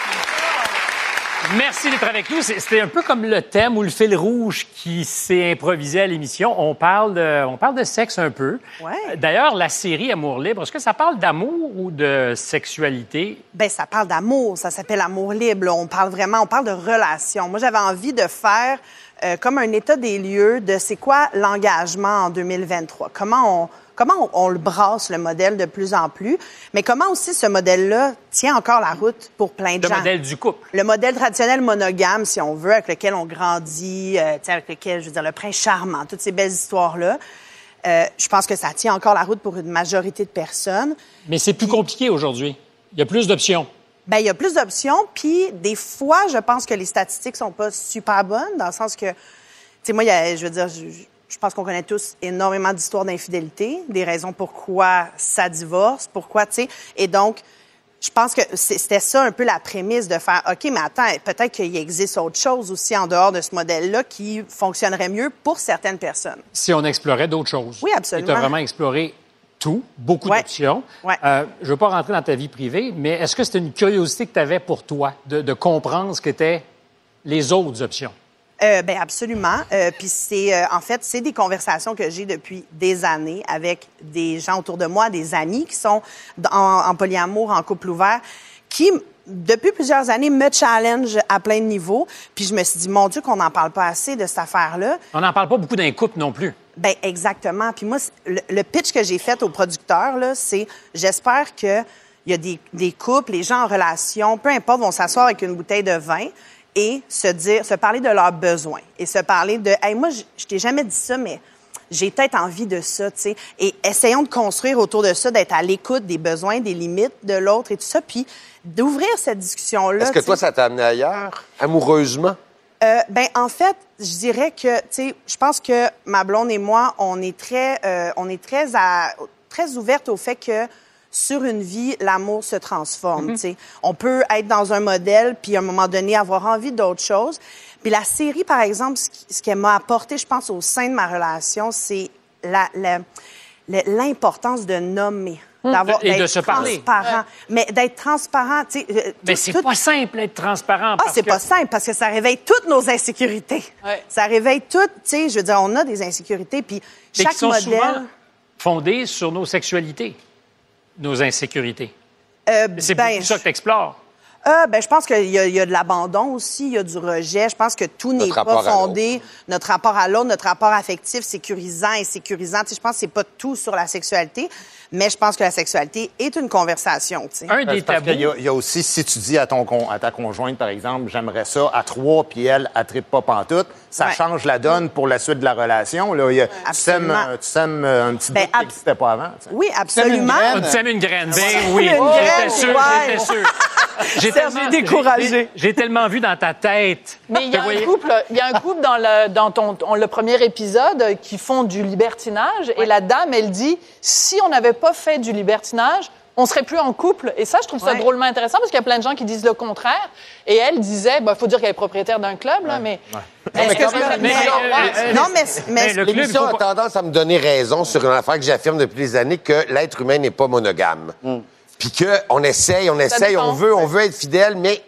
Merci d'être avec nous. C'était un peu comme le thème ou le fil rouge qui s'est improvisé à l'émission. On parle de, on parle de sexe un peu. Ouais. D'ailleurs, la série Amour libre, est-ce que ça parle d'amour ou de sexualité? Ben, ça parle d'amour, ça s'appelle amour libre. là. On parle vraiment, on parle de relation. Moi, j'avais envie de faire euh, comme un état des lieux de c'est quoi l'engagement en 2023. Comment on comment on, on le brasse le modèle de plus en plus, mais comment aussi ce modèle-là tient encore la route pour plein de Le gens? modèle du couple. Le modèle traditionnel monogame, si on veut, avec lequel on grandit, euh, avec lequel, je veux dire, le prince charmant, toutes ces belles histoires-là. Euh, je pense que ça tient encore la route pour une majorité de personnes. Mais c'est plus compliqué aujourd'hui. Il y a plus d'options. Ben, il y a plus d'options, puis des fois, je pense que les statistiques sont pas super bonnes, dans le sens que, tu sais, moi, il y a- je veux dire, je, je pense qu'on connaît tous énormément d'histoires d'infidélité, des raisons pourquoi ça divorce, pourquoi, tu sais, et donc, je pense que c'était ça un peu la prémisse de faire, OK, mais attends, peut-être qu'il existe autre chose aussi en dehors de ce modèle-là qui fonctionnerait mieux pour certaines personnes. Si on explorait d'autres choses. Oui, absolument. Et tu as vraiment exploré tout, beaucoup d'options. Euh, je ne veux pas rentrer dans ta vie privée, mais est-ce que c'était une curiosité que tu avais pour toi de, de comprendre ce qu'étaient les autres options? Euh, ben absolument. Euh, Puis c'est euh, en fait c'est des conversations que j'ai depuis des années avec des gens autour de moi, des amis qui sont en, en polyamour, en couple ouvert, qui depuis plusieurs années me challenge à plein de niveaux. Puis je me suis dit mon Dieu qu'on n'en parle pas assez de cette affaire-là. On n'en parle pas beaucoup d'un couple non plus. Ben exactement. Puis moi, le, le pitch que j'ai fait aux producteurs, là, c'est j'espère que il y a des, des couples, les gens en relation, peu importe, vont s'asseoir avec une bouteille de vin et se dire, se parler de leurs besoins et se parler de, hey, moi, je, je t'ai jamais dit ça, mais j'ai peut-être envie de ça, tu sais. Et essayons de construire autour de ça, d'être à l'écoute des besoins, des limites de l'autre et tout ça, puis d'ouvrir cette discussion-là. Est-ce que toi, ça t'a amené ailleurs, amoureusement? Euh, ben en fait, je dirais que tu sais, je pense que ma blonde et moi, on est très, euh, on est très à, très ouverte au fait que sur une vie, l'amour se transforme. sais. On peut être dans un modèle puis à un moment donné avoir envie d'autre chose. Puis la série, par exemple, ce qu'elle m'a apporté, je pense, au sein de ma relation, c'est l'importance de nommer. D'avoir, Et de se parler. Mais d'être transparent, tu sais. euh, Mais c'est tout- pas simple d'être transparent. ah, c'est que- pas simple parce que ça réveille toutes nos insécurités. Ça réveille toutes, tu sais, je veux dire, on a des insécurités, puis chaque qui sont modèle. souvent fondés sur nos sexualités, nos insécurités. Euh, C'est ben, beaucoup ça que tu explores. Euh, ben, je pense qu'il y, a- il y a de l'abandon aussi, il y a du rejet. Je pense que tout n'est Notre pas rapport à fondé. Notre rapport à l'autre, notre rapport affectif, sécurisant et sécurisant. Tu sais, je pense que c'est pas tout sur la sexualité, mais je pense que la sexualité est une conversation. tu sais. Euh, c'est parce qu'il y a- Il y, a aussi, si tu dis à, ton, à ta conjointe, par exemple, j'aimerais ça à trois, puis elle, elle trippe pas pantoute, ça Ouais. change la donne pour la suite de la relation. Là. Il y a- tu sèmes, Absolument. euh, tu sèmes, euh, un petit Ben, doute qui n'existait pas avant. tu. Oui, absolument. On te sème une graine. Ben oui, j'étais sûr, ouais. j'étais sûr. [laughs] J'ai tellement- découragé. j'ai- [laughs] J'ai tellement vu dans ta tête. Mais il y a un couple, il y a un couple dans le, dans ton, ton- le premier épisode euh, qui font du libertinage et la dame, elle dit, si on n'avait pas fait du libertinage, on serait plus en couple. Et ça, je trouve ça Ouais. drôlement intéressant parce qu'il y a plein de gens qui disent le contraire. Et elle disait, il faut dire qu'elle est propriétaire d'un club, là, mais... Mais Est-ce que- mais- l'émission- non, mais, mais, L'émission a tendance à me donner raison sur une affaire que j'affirme depuis des années, que l'être humain n'est pas monogame. Puis qu'on essaye, on essaye, on veut, on veut être fidèle, mais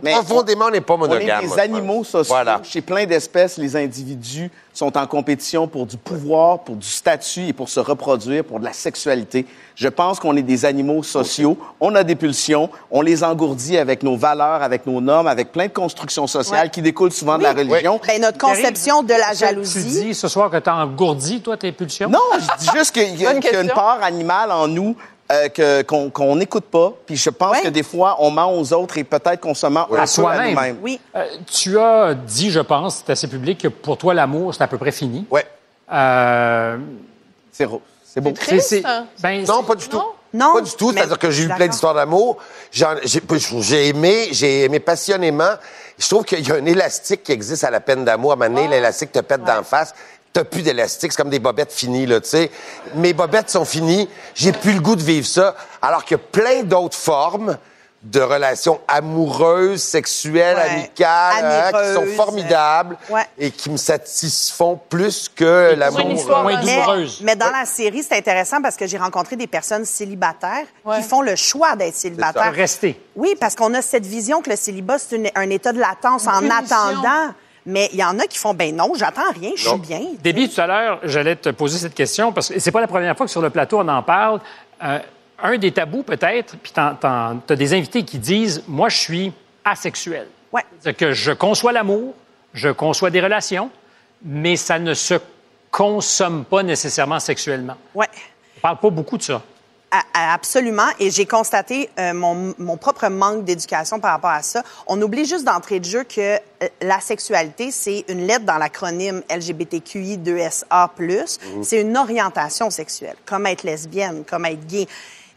profondément, on n'est pas monogame. On est des animaux sociaux. Voilà. Chez plein d'espèces, les individus sont en compétition pour du pouvoir, pour du statut et pour se reproduire, pour de la sexualité. Je pense qu'on est des animaux sociaux. On a des pulsions. On les engourdit avec nos valeurs, avec nos normes, avec plein de constructions sociales Ouais. qui découlent souvent de la religion. Ben, notre conception de la Tu jalousie. dis ce soir que tu as engourdi, toi, tes pulsions? Non, je dis juste qu'il y, a- une part animale en nous euh, qu'on n'écoute pas. Puis je pense que des fois, on ment aux autres et peut-être qu'on se ment à soi-même. Oui. Euh, tu as dit, je pense, c'est assez public, que pour toi, l'amour, c'est à peu près fini. Oui. Euh, c'est beau. C'est beau. C'est ben, non, pas du tout. Non. Pas du tout. C'est-à-dire que j'ai eu plein d'histoires d'amour. J'ai aimé, j'ai aimé passionnément. Je trouve qu'il y a un élastique qui existe à la peine d'amour. À un moment donné, l'élastique te pète d'en face. T'as plus d'élastique. C'est comme des bobettes finies, là, tu sais. Mes bobettes sont finies. J'ai plus le goût de vivre ça. Alors qu'il y a plein d'autres formes de relations amoureuses, sexuelles, Ouais. amicales, hein, qui sont formidables Ouais. et qui me satisfont plus que l'amour. mais, mais dans la série, c'est intéressant parce que j'ai rencontré des personnes célibataires qui font le choix d'être célibataires. Rester. Oui, parce qu'on a cette vision que le célibat, c'est un état de latence en punition. attendant. Mais il y en a qui font, ben non, j'attends rien, je suis bien. Déby, tout à l'heure, j'allais te poser cette question parce que c'est pas la première fois que sur le plateau on en parle. Euh, un des tabous peut-être, puis tu as des invités qui disent, moi je suis asexuel. Ouais. C'est que je conçois l'amour, je conçois des relations, mais ça ne se consomme pas nécessairement sexuellement. Ouais. On parle pas beaucoup de ça. Absolument. Et j'ai constaté euh, mon, mon propre manque d'éducation par rapport à ça. On oublie juste d'entrée de jeu que euh, la sexualité, c'est une lettre dans l'acronyme LGBTQI2SA+. C'est une orientation sexuelle, comme être lesbienne, comme être gay.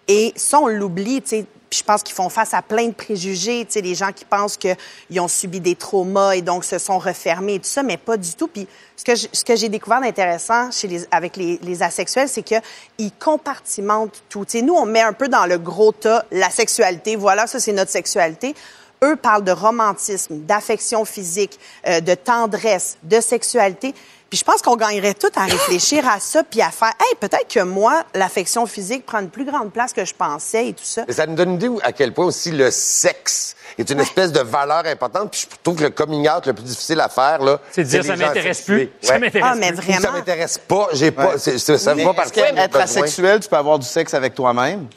Et ça, on l'oublie, tu sais. Puis je pense qu'ils font face à plein de préjugés, tu sais, les gens qui pensent qu'ils ont subi des traumas et donc se sont refermés et tout ça, mais pas du tout. Puis ce que ce que j'ai découvert d'intéressant les, avec les, les asexuels, c'est qu'ils compartimentent tout. Tu sais, nous, on met un peu dans le gros tas la sexualité. Voilà, ça, c'est notre sexualité. Eux parlent de romantisme, d'affection physique, euh, de tendresse, de sexualité. Puis je pense qu'on gagnerait tout à réfléchir à ça puis à faire, hey, peut-être que moi, l'affection physique prend une plus grande place que je pensais et tout ça. Mais ça nous donne une idée où- à quel point aussi le sexe est une espèce de valeur importante. Puis je trouve que le coming out le plus difficile à faire, là, C'est de dire, ça m'intéresse plus. Ça m'intéresse Ah, mais vraiment. Ça m'intéresse pas. J'ai pas. ça Mais va que. qu'être asexuel, tu peux avoir du sexe avec toi-même?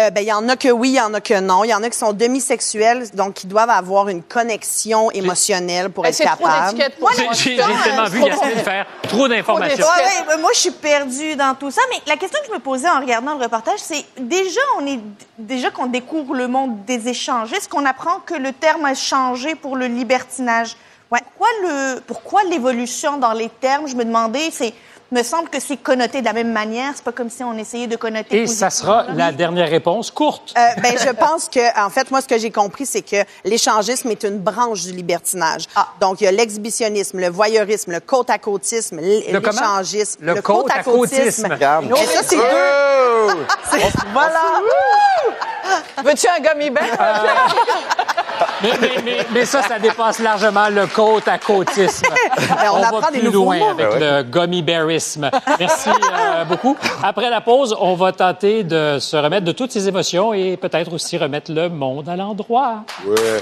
Euh, ben, il y en a que oui, il y en a que non. Il y en a qui sont demisexuels, donc qui doivent avoir une connexion émotionnelle pour Ben, être c'est trop capables. d'étiquettes pour J'ai moi. j'ai- j'ai tellement vu Yasmine faire trop d'informations. Ouais, ouais, ben, moi, je suis perdue dans tout ça. Mais la question que je me posais en regardant le reportage, c'est déjà, on est déjà qu'on découvre le monde des échanges. Est-ce qu'on apprend que le terme a changé pour le libertinage? Ouais. Pourquoi le, pourquoi l'évolution dans les termes? Je me demandais, c'est, me semble que c'est connoté de la même manière. C'est pas comme si on essayait de connoter. Et ça sera la dernière réponse courte. Euh, ben, je pense que, en fait, moi, ce que j'ai compris, c'est que l'échangisme est une branche du libertinage. Ah. Donc, il y a l'exhibitionnisme, le voyeurisme, le côte-à-côtisme, Le l'échangisme, Le côte-à-côtisme. Regarde. Et ça, c'est deux. [laughs] Voilà. Veux-tu un gummy bear? Mais, mais- mais- mais ça, ça dépasse largement le côte à côtisme. [laughs] Ben, on va apprend des plus loin mots. avec Ben ouais. le gummy bearisme. Merci euh, beaucoup. Après la pause, on va tenter de se remettre de toutes ces émotions et peut-être aussi remettre le monde à l'endroit. Ouais.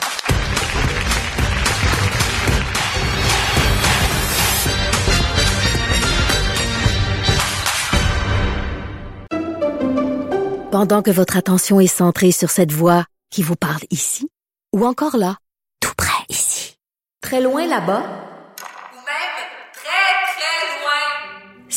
Pendant que votre attention est centrée sur cette voix qui vous parle ici, ou encore là, tout près ici, très loin là-bas, Ou même très, très loin.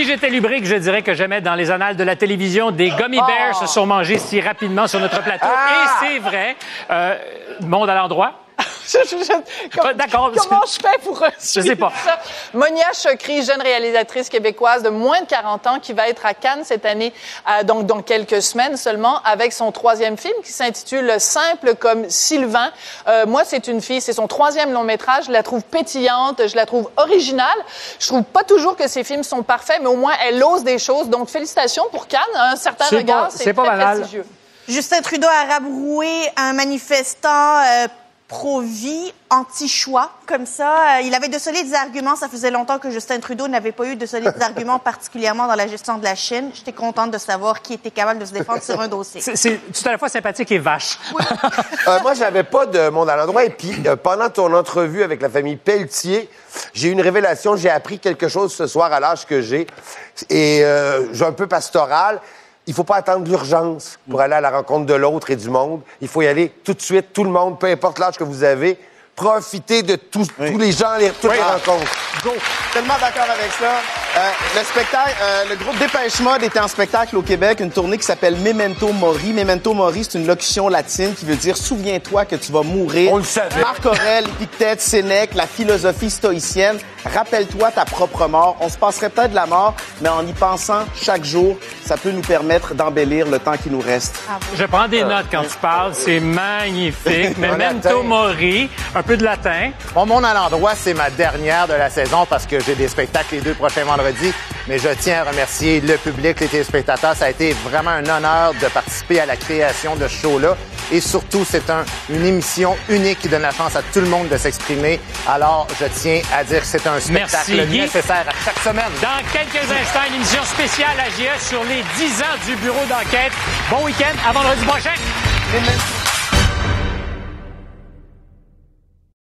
Si j'étais lubrique, je dirais que jamais dans les annales de la télévision des gummy bears se sont mangés si rapidement sur notre plateau. Et c'est vrai. Euh, monde à l'endroit. D'accord. Comment je fais pour [laughs] Je sais pas. ça? Monia Chokri, jeune réalisatrice québécoise de moins de 40 ans qui va être à Cannes cette année, euh, donc dans quelques semaines seulement, avec son troisième film qui s'intitule Simple comme Sylvain. Euh, moi, c'est une fille, c'est son troisième long métrage. Je la trouve pétillante, je la trouve originale. Je trouve pas toujours que ses films sont parfaits, mais au moins elle ose des choses. Donc félicitations pour Cannes. Un certain C'est regard, pas- c'est c'est pas très banal. prestigieux. Justin Trudeau a rabroué un manifestant euh, pro-vie, anti-choix, comme ça. Euh, il avait de solides arguments. Ça faisait longtemps que Justin Trudeau n'avait pas eu de solides [laughs] arguments, particulièrement dans la gestion de la Chine. J'étais contente de savoir qui était capable de se défendre sur un dossier. C'est tout à la fois sympathique et vache. [laughs] Euh, moi, j'avais pas de monde à l'endroit. Et puis, euh, pendant ton entrevue avec la famille Pelletier, j'ai eu une révélation. J'ai appris quelque chose ce soir à l'âge que j'ai. Et euh, j'ai un peu pastoral. Il faut pas attendre l'urgence pour aller à la rencontre de l'autre et du monde. Il faut y aller tout de suite, tout le monde, peu importe l'âge que vous avez. Profitez de tous tous les gens, les, toutes Oui. les rencontres. Go. Tellement d'accord avec ça. Euh, le spectacle, euh, le groupe Dépêche Mode était en spectacle au Québec, une tournée qui s'appelle Memento Mori. Memento Mori, c'est une locution latine qui veut dire souviens-toi que tu vas mourir. On le savait. Marc Aurèle, Épictète, Sénèque, la philosophie stoïcienne. Rappelle-toi ta propre mort. On se passerait peut-être de la mort, mais en y pensant chaque jour, ça peut nous permettre d'embellir le temps qui nous reste. Je prends des notes quand tu parles. C'est magnifique. [laughs] En Memento mori, un peu de latin. Mon monde à l'endroit, c'est ma dernière de la saison parce que j'ai des spectacles les deux prochains Mais je tiens à remercier le public, les téléspectateurs. Ça a été vraiment un honneur de participer à la création de ce show-là. Et surtout, c'est un- une émission unique qui donne la chance à tout le monde de s'exprimer. Alors, je tiens à dire que c'est un spectacle Merci, nécessaire à chaque semaine. Dans quelques instants, une émission spéciale à JS sur les 10 ans du bureau d'enquête. Bon week-end. À vendredi prochain.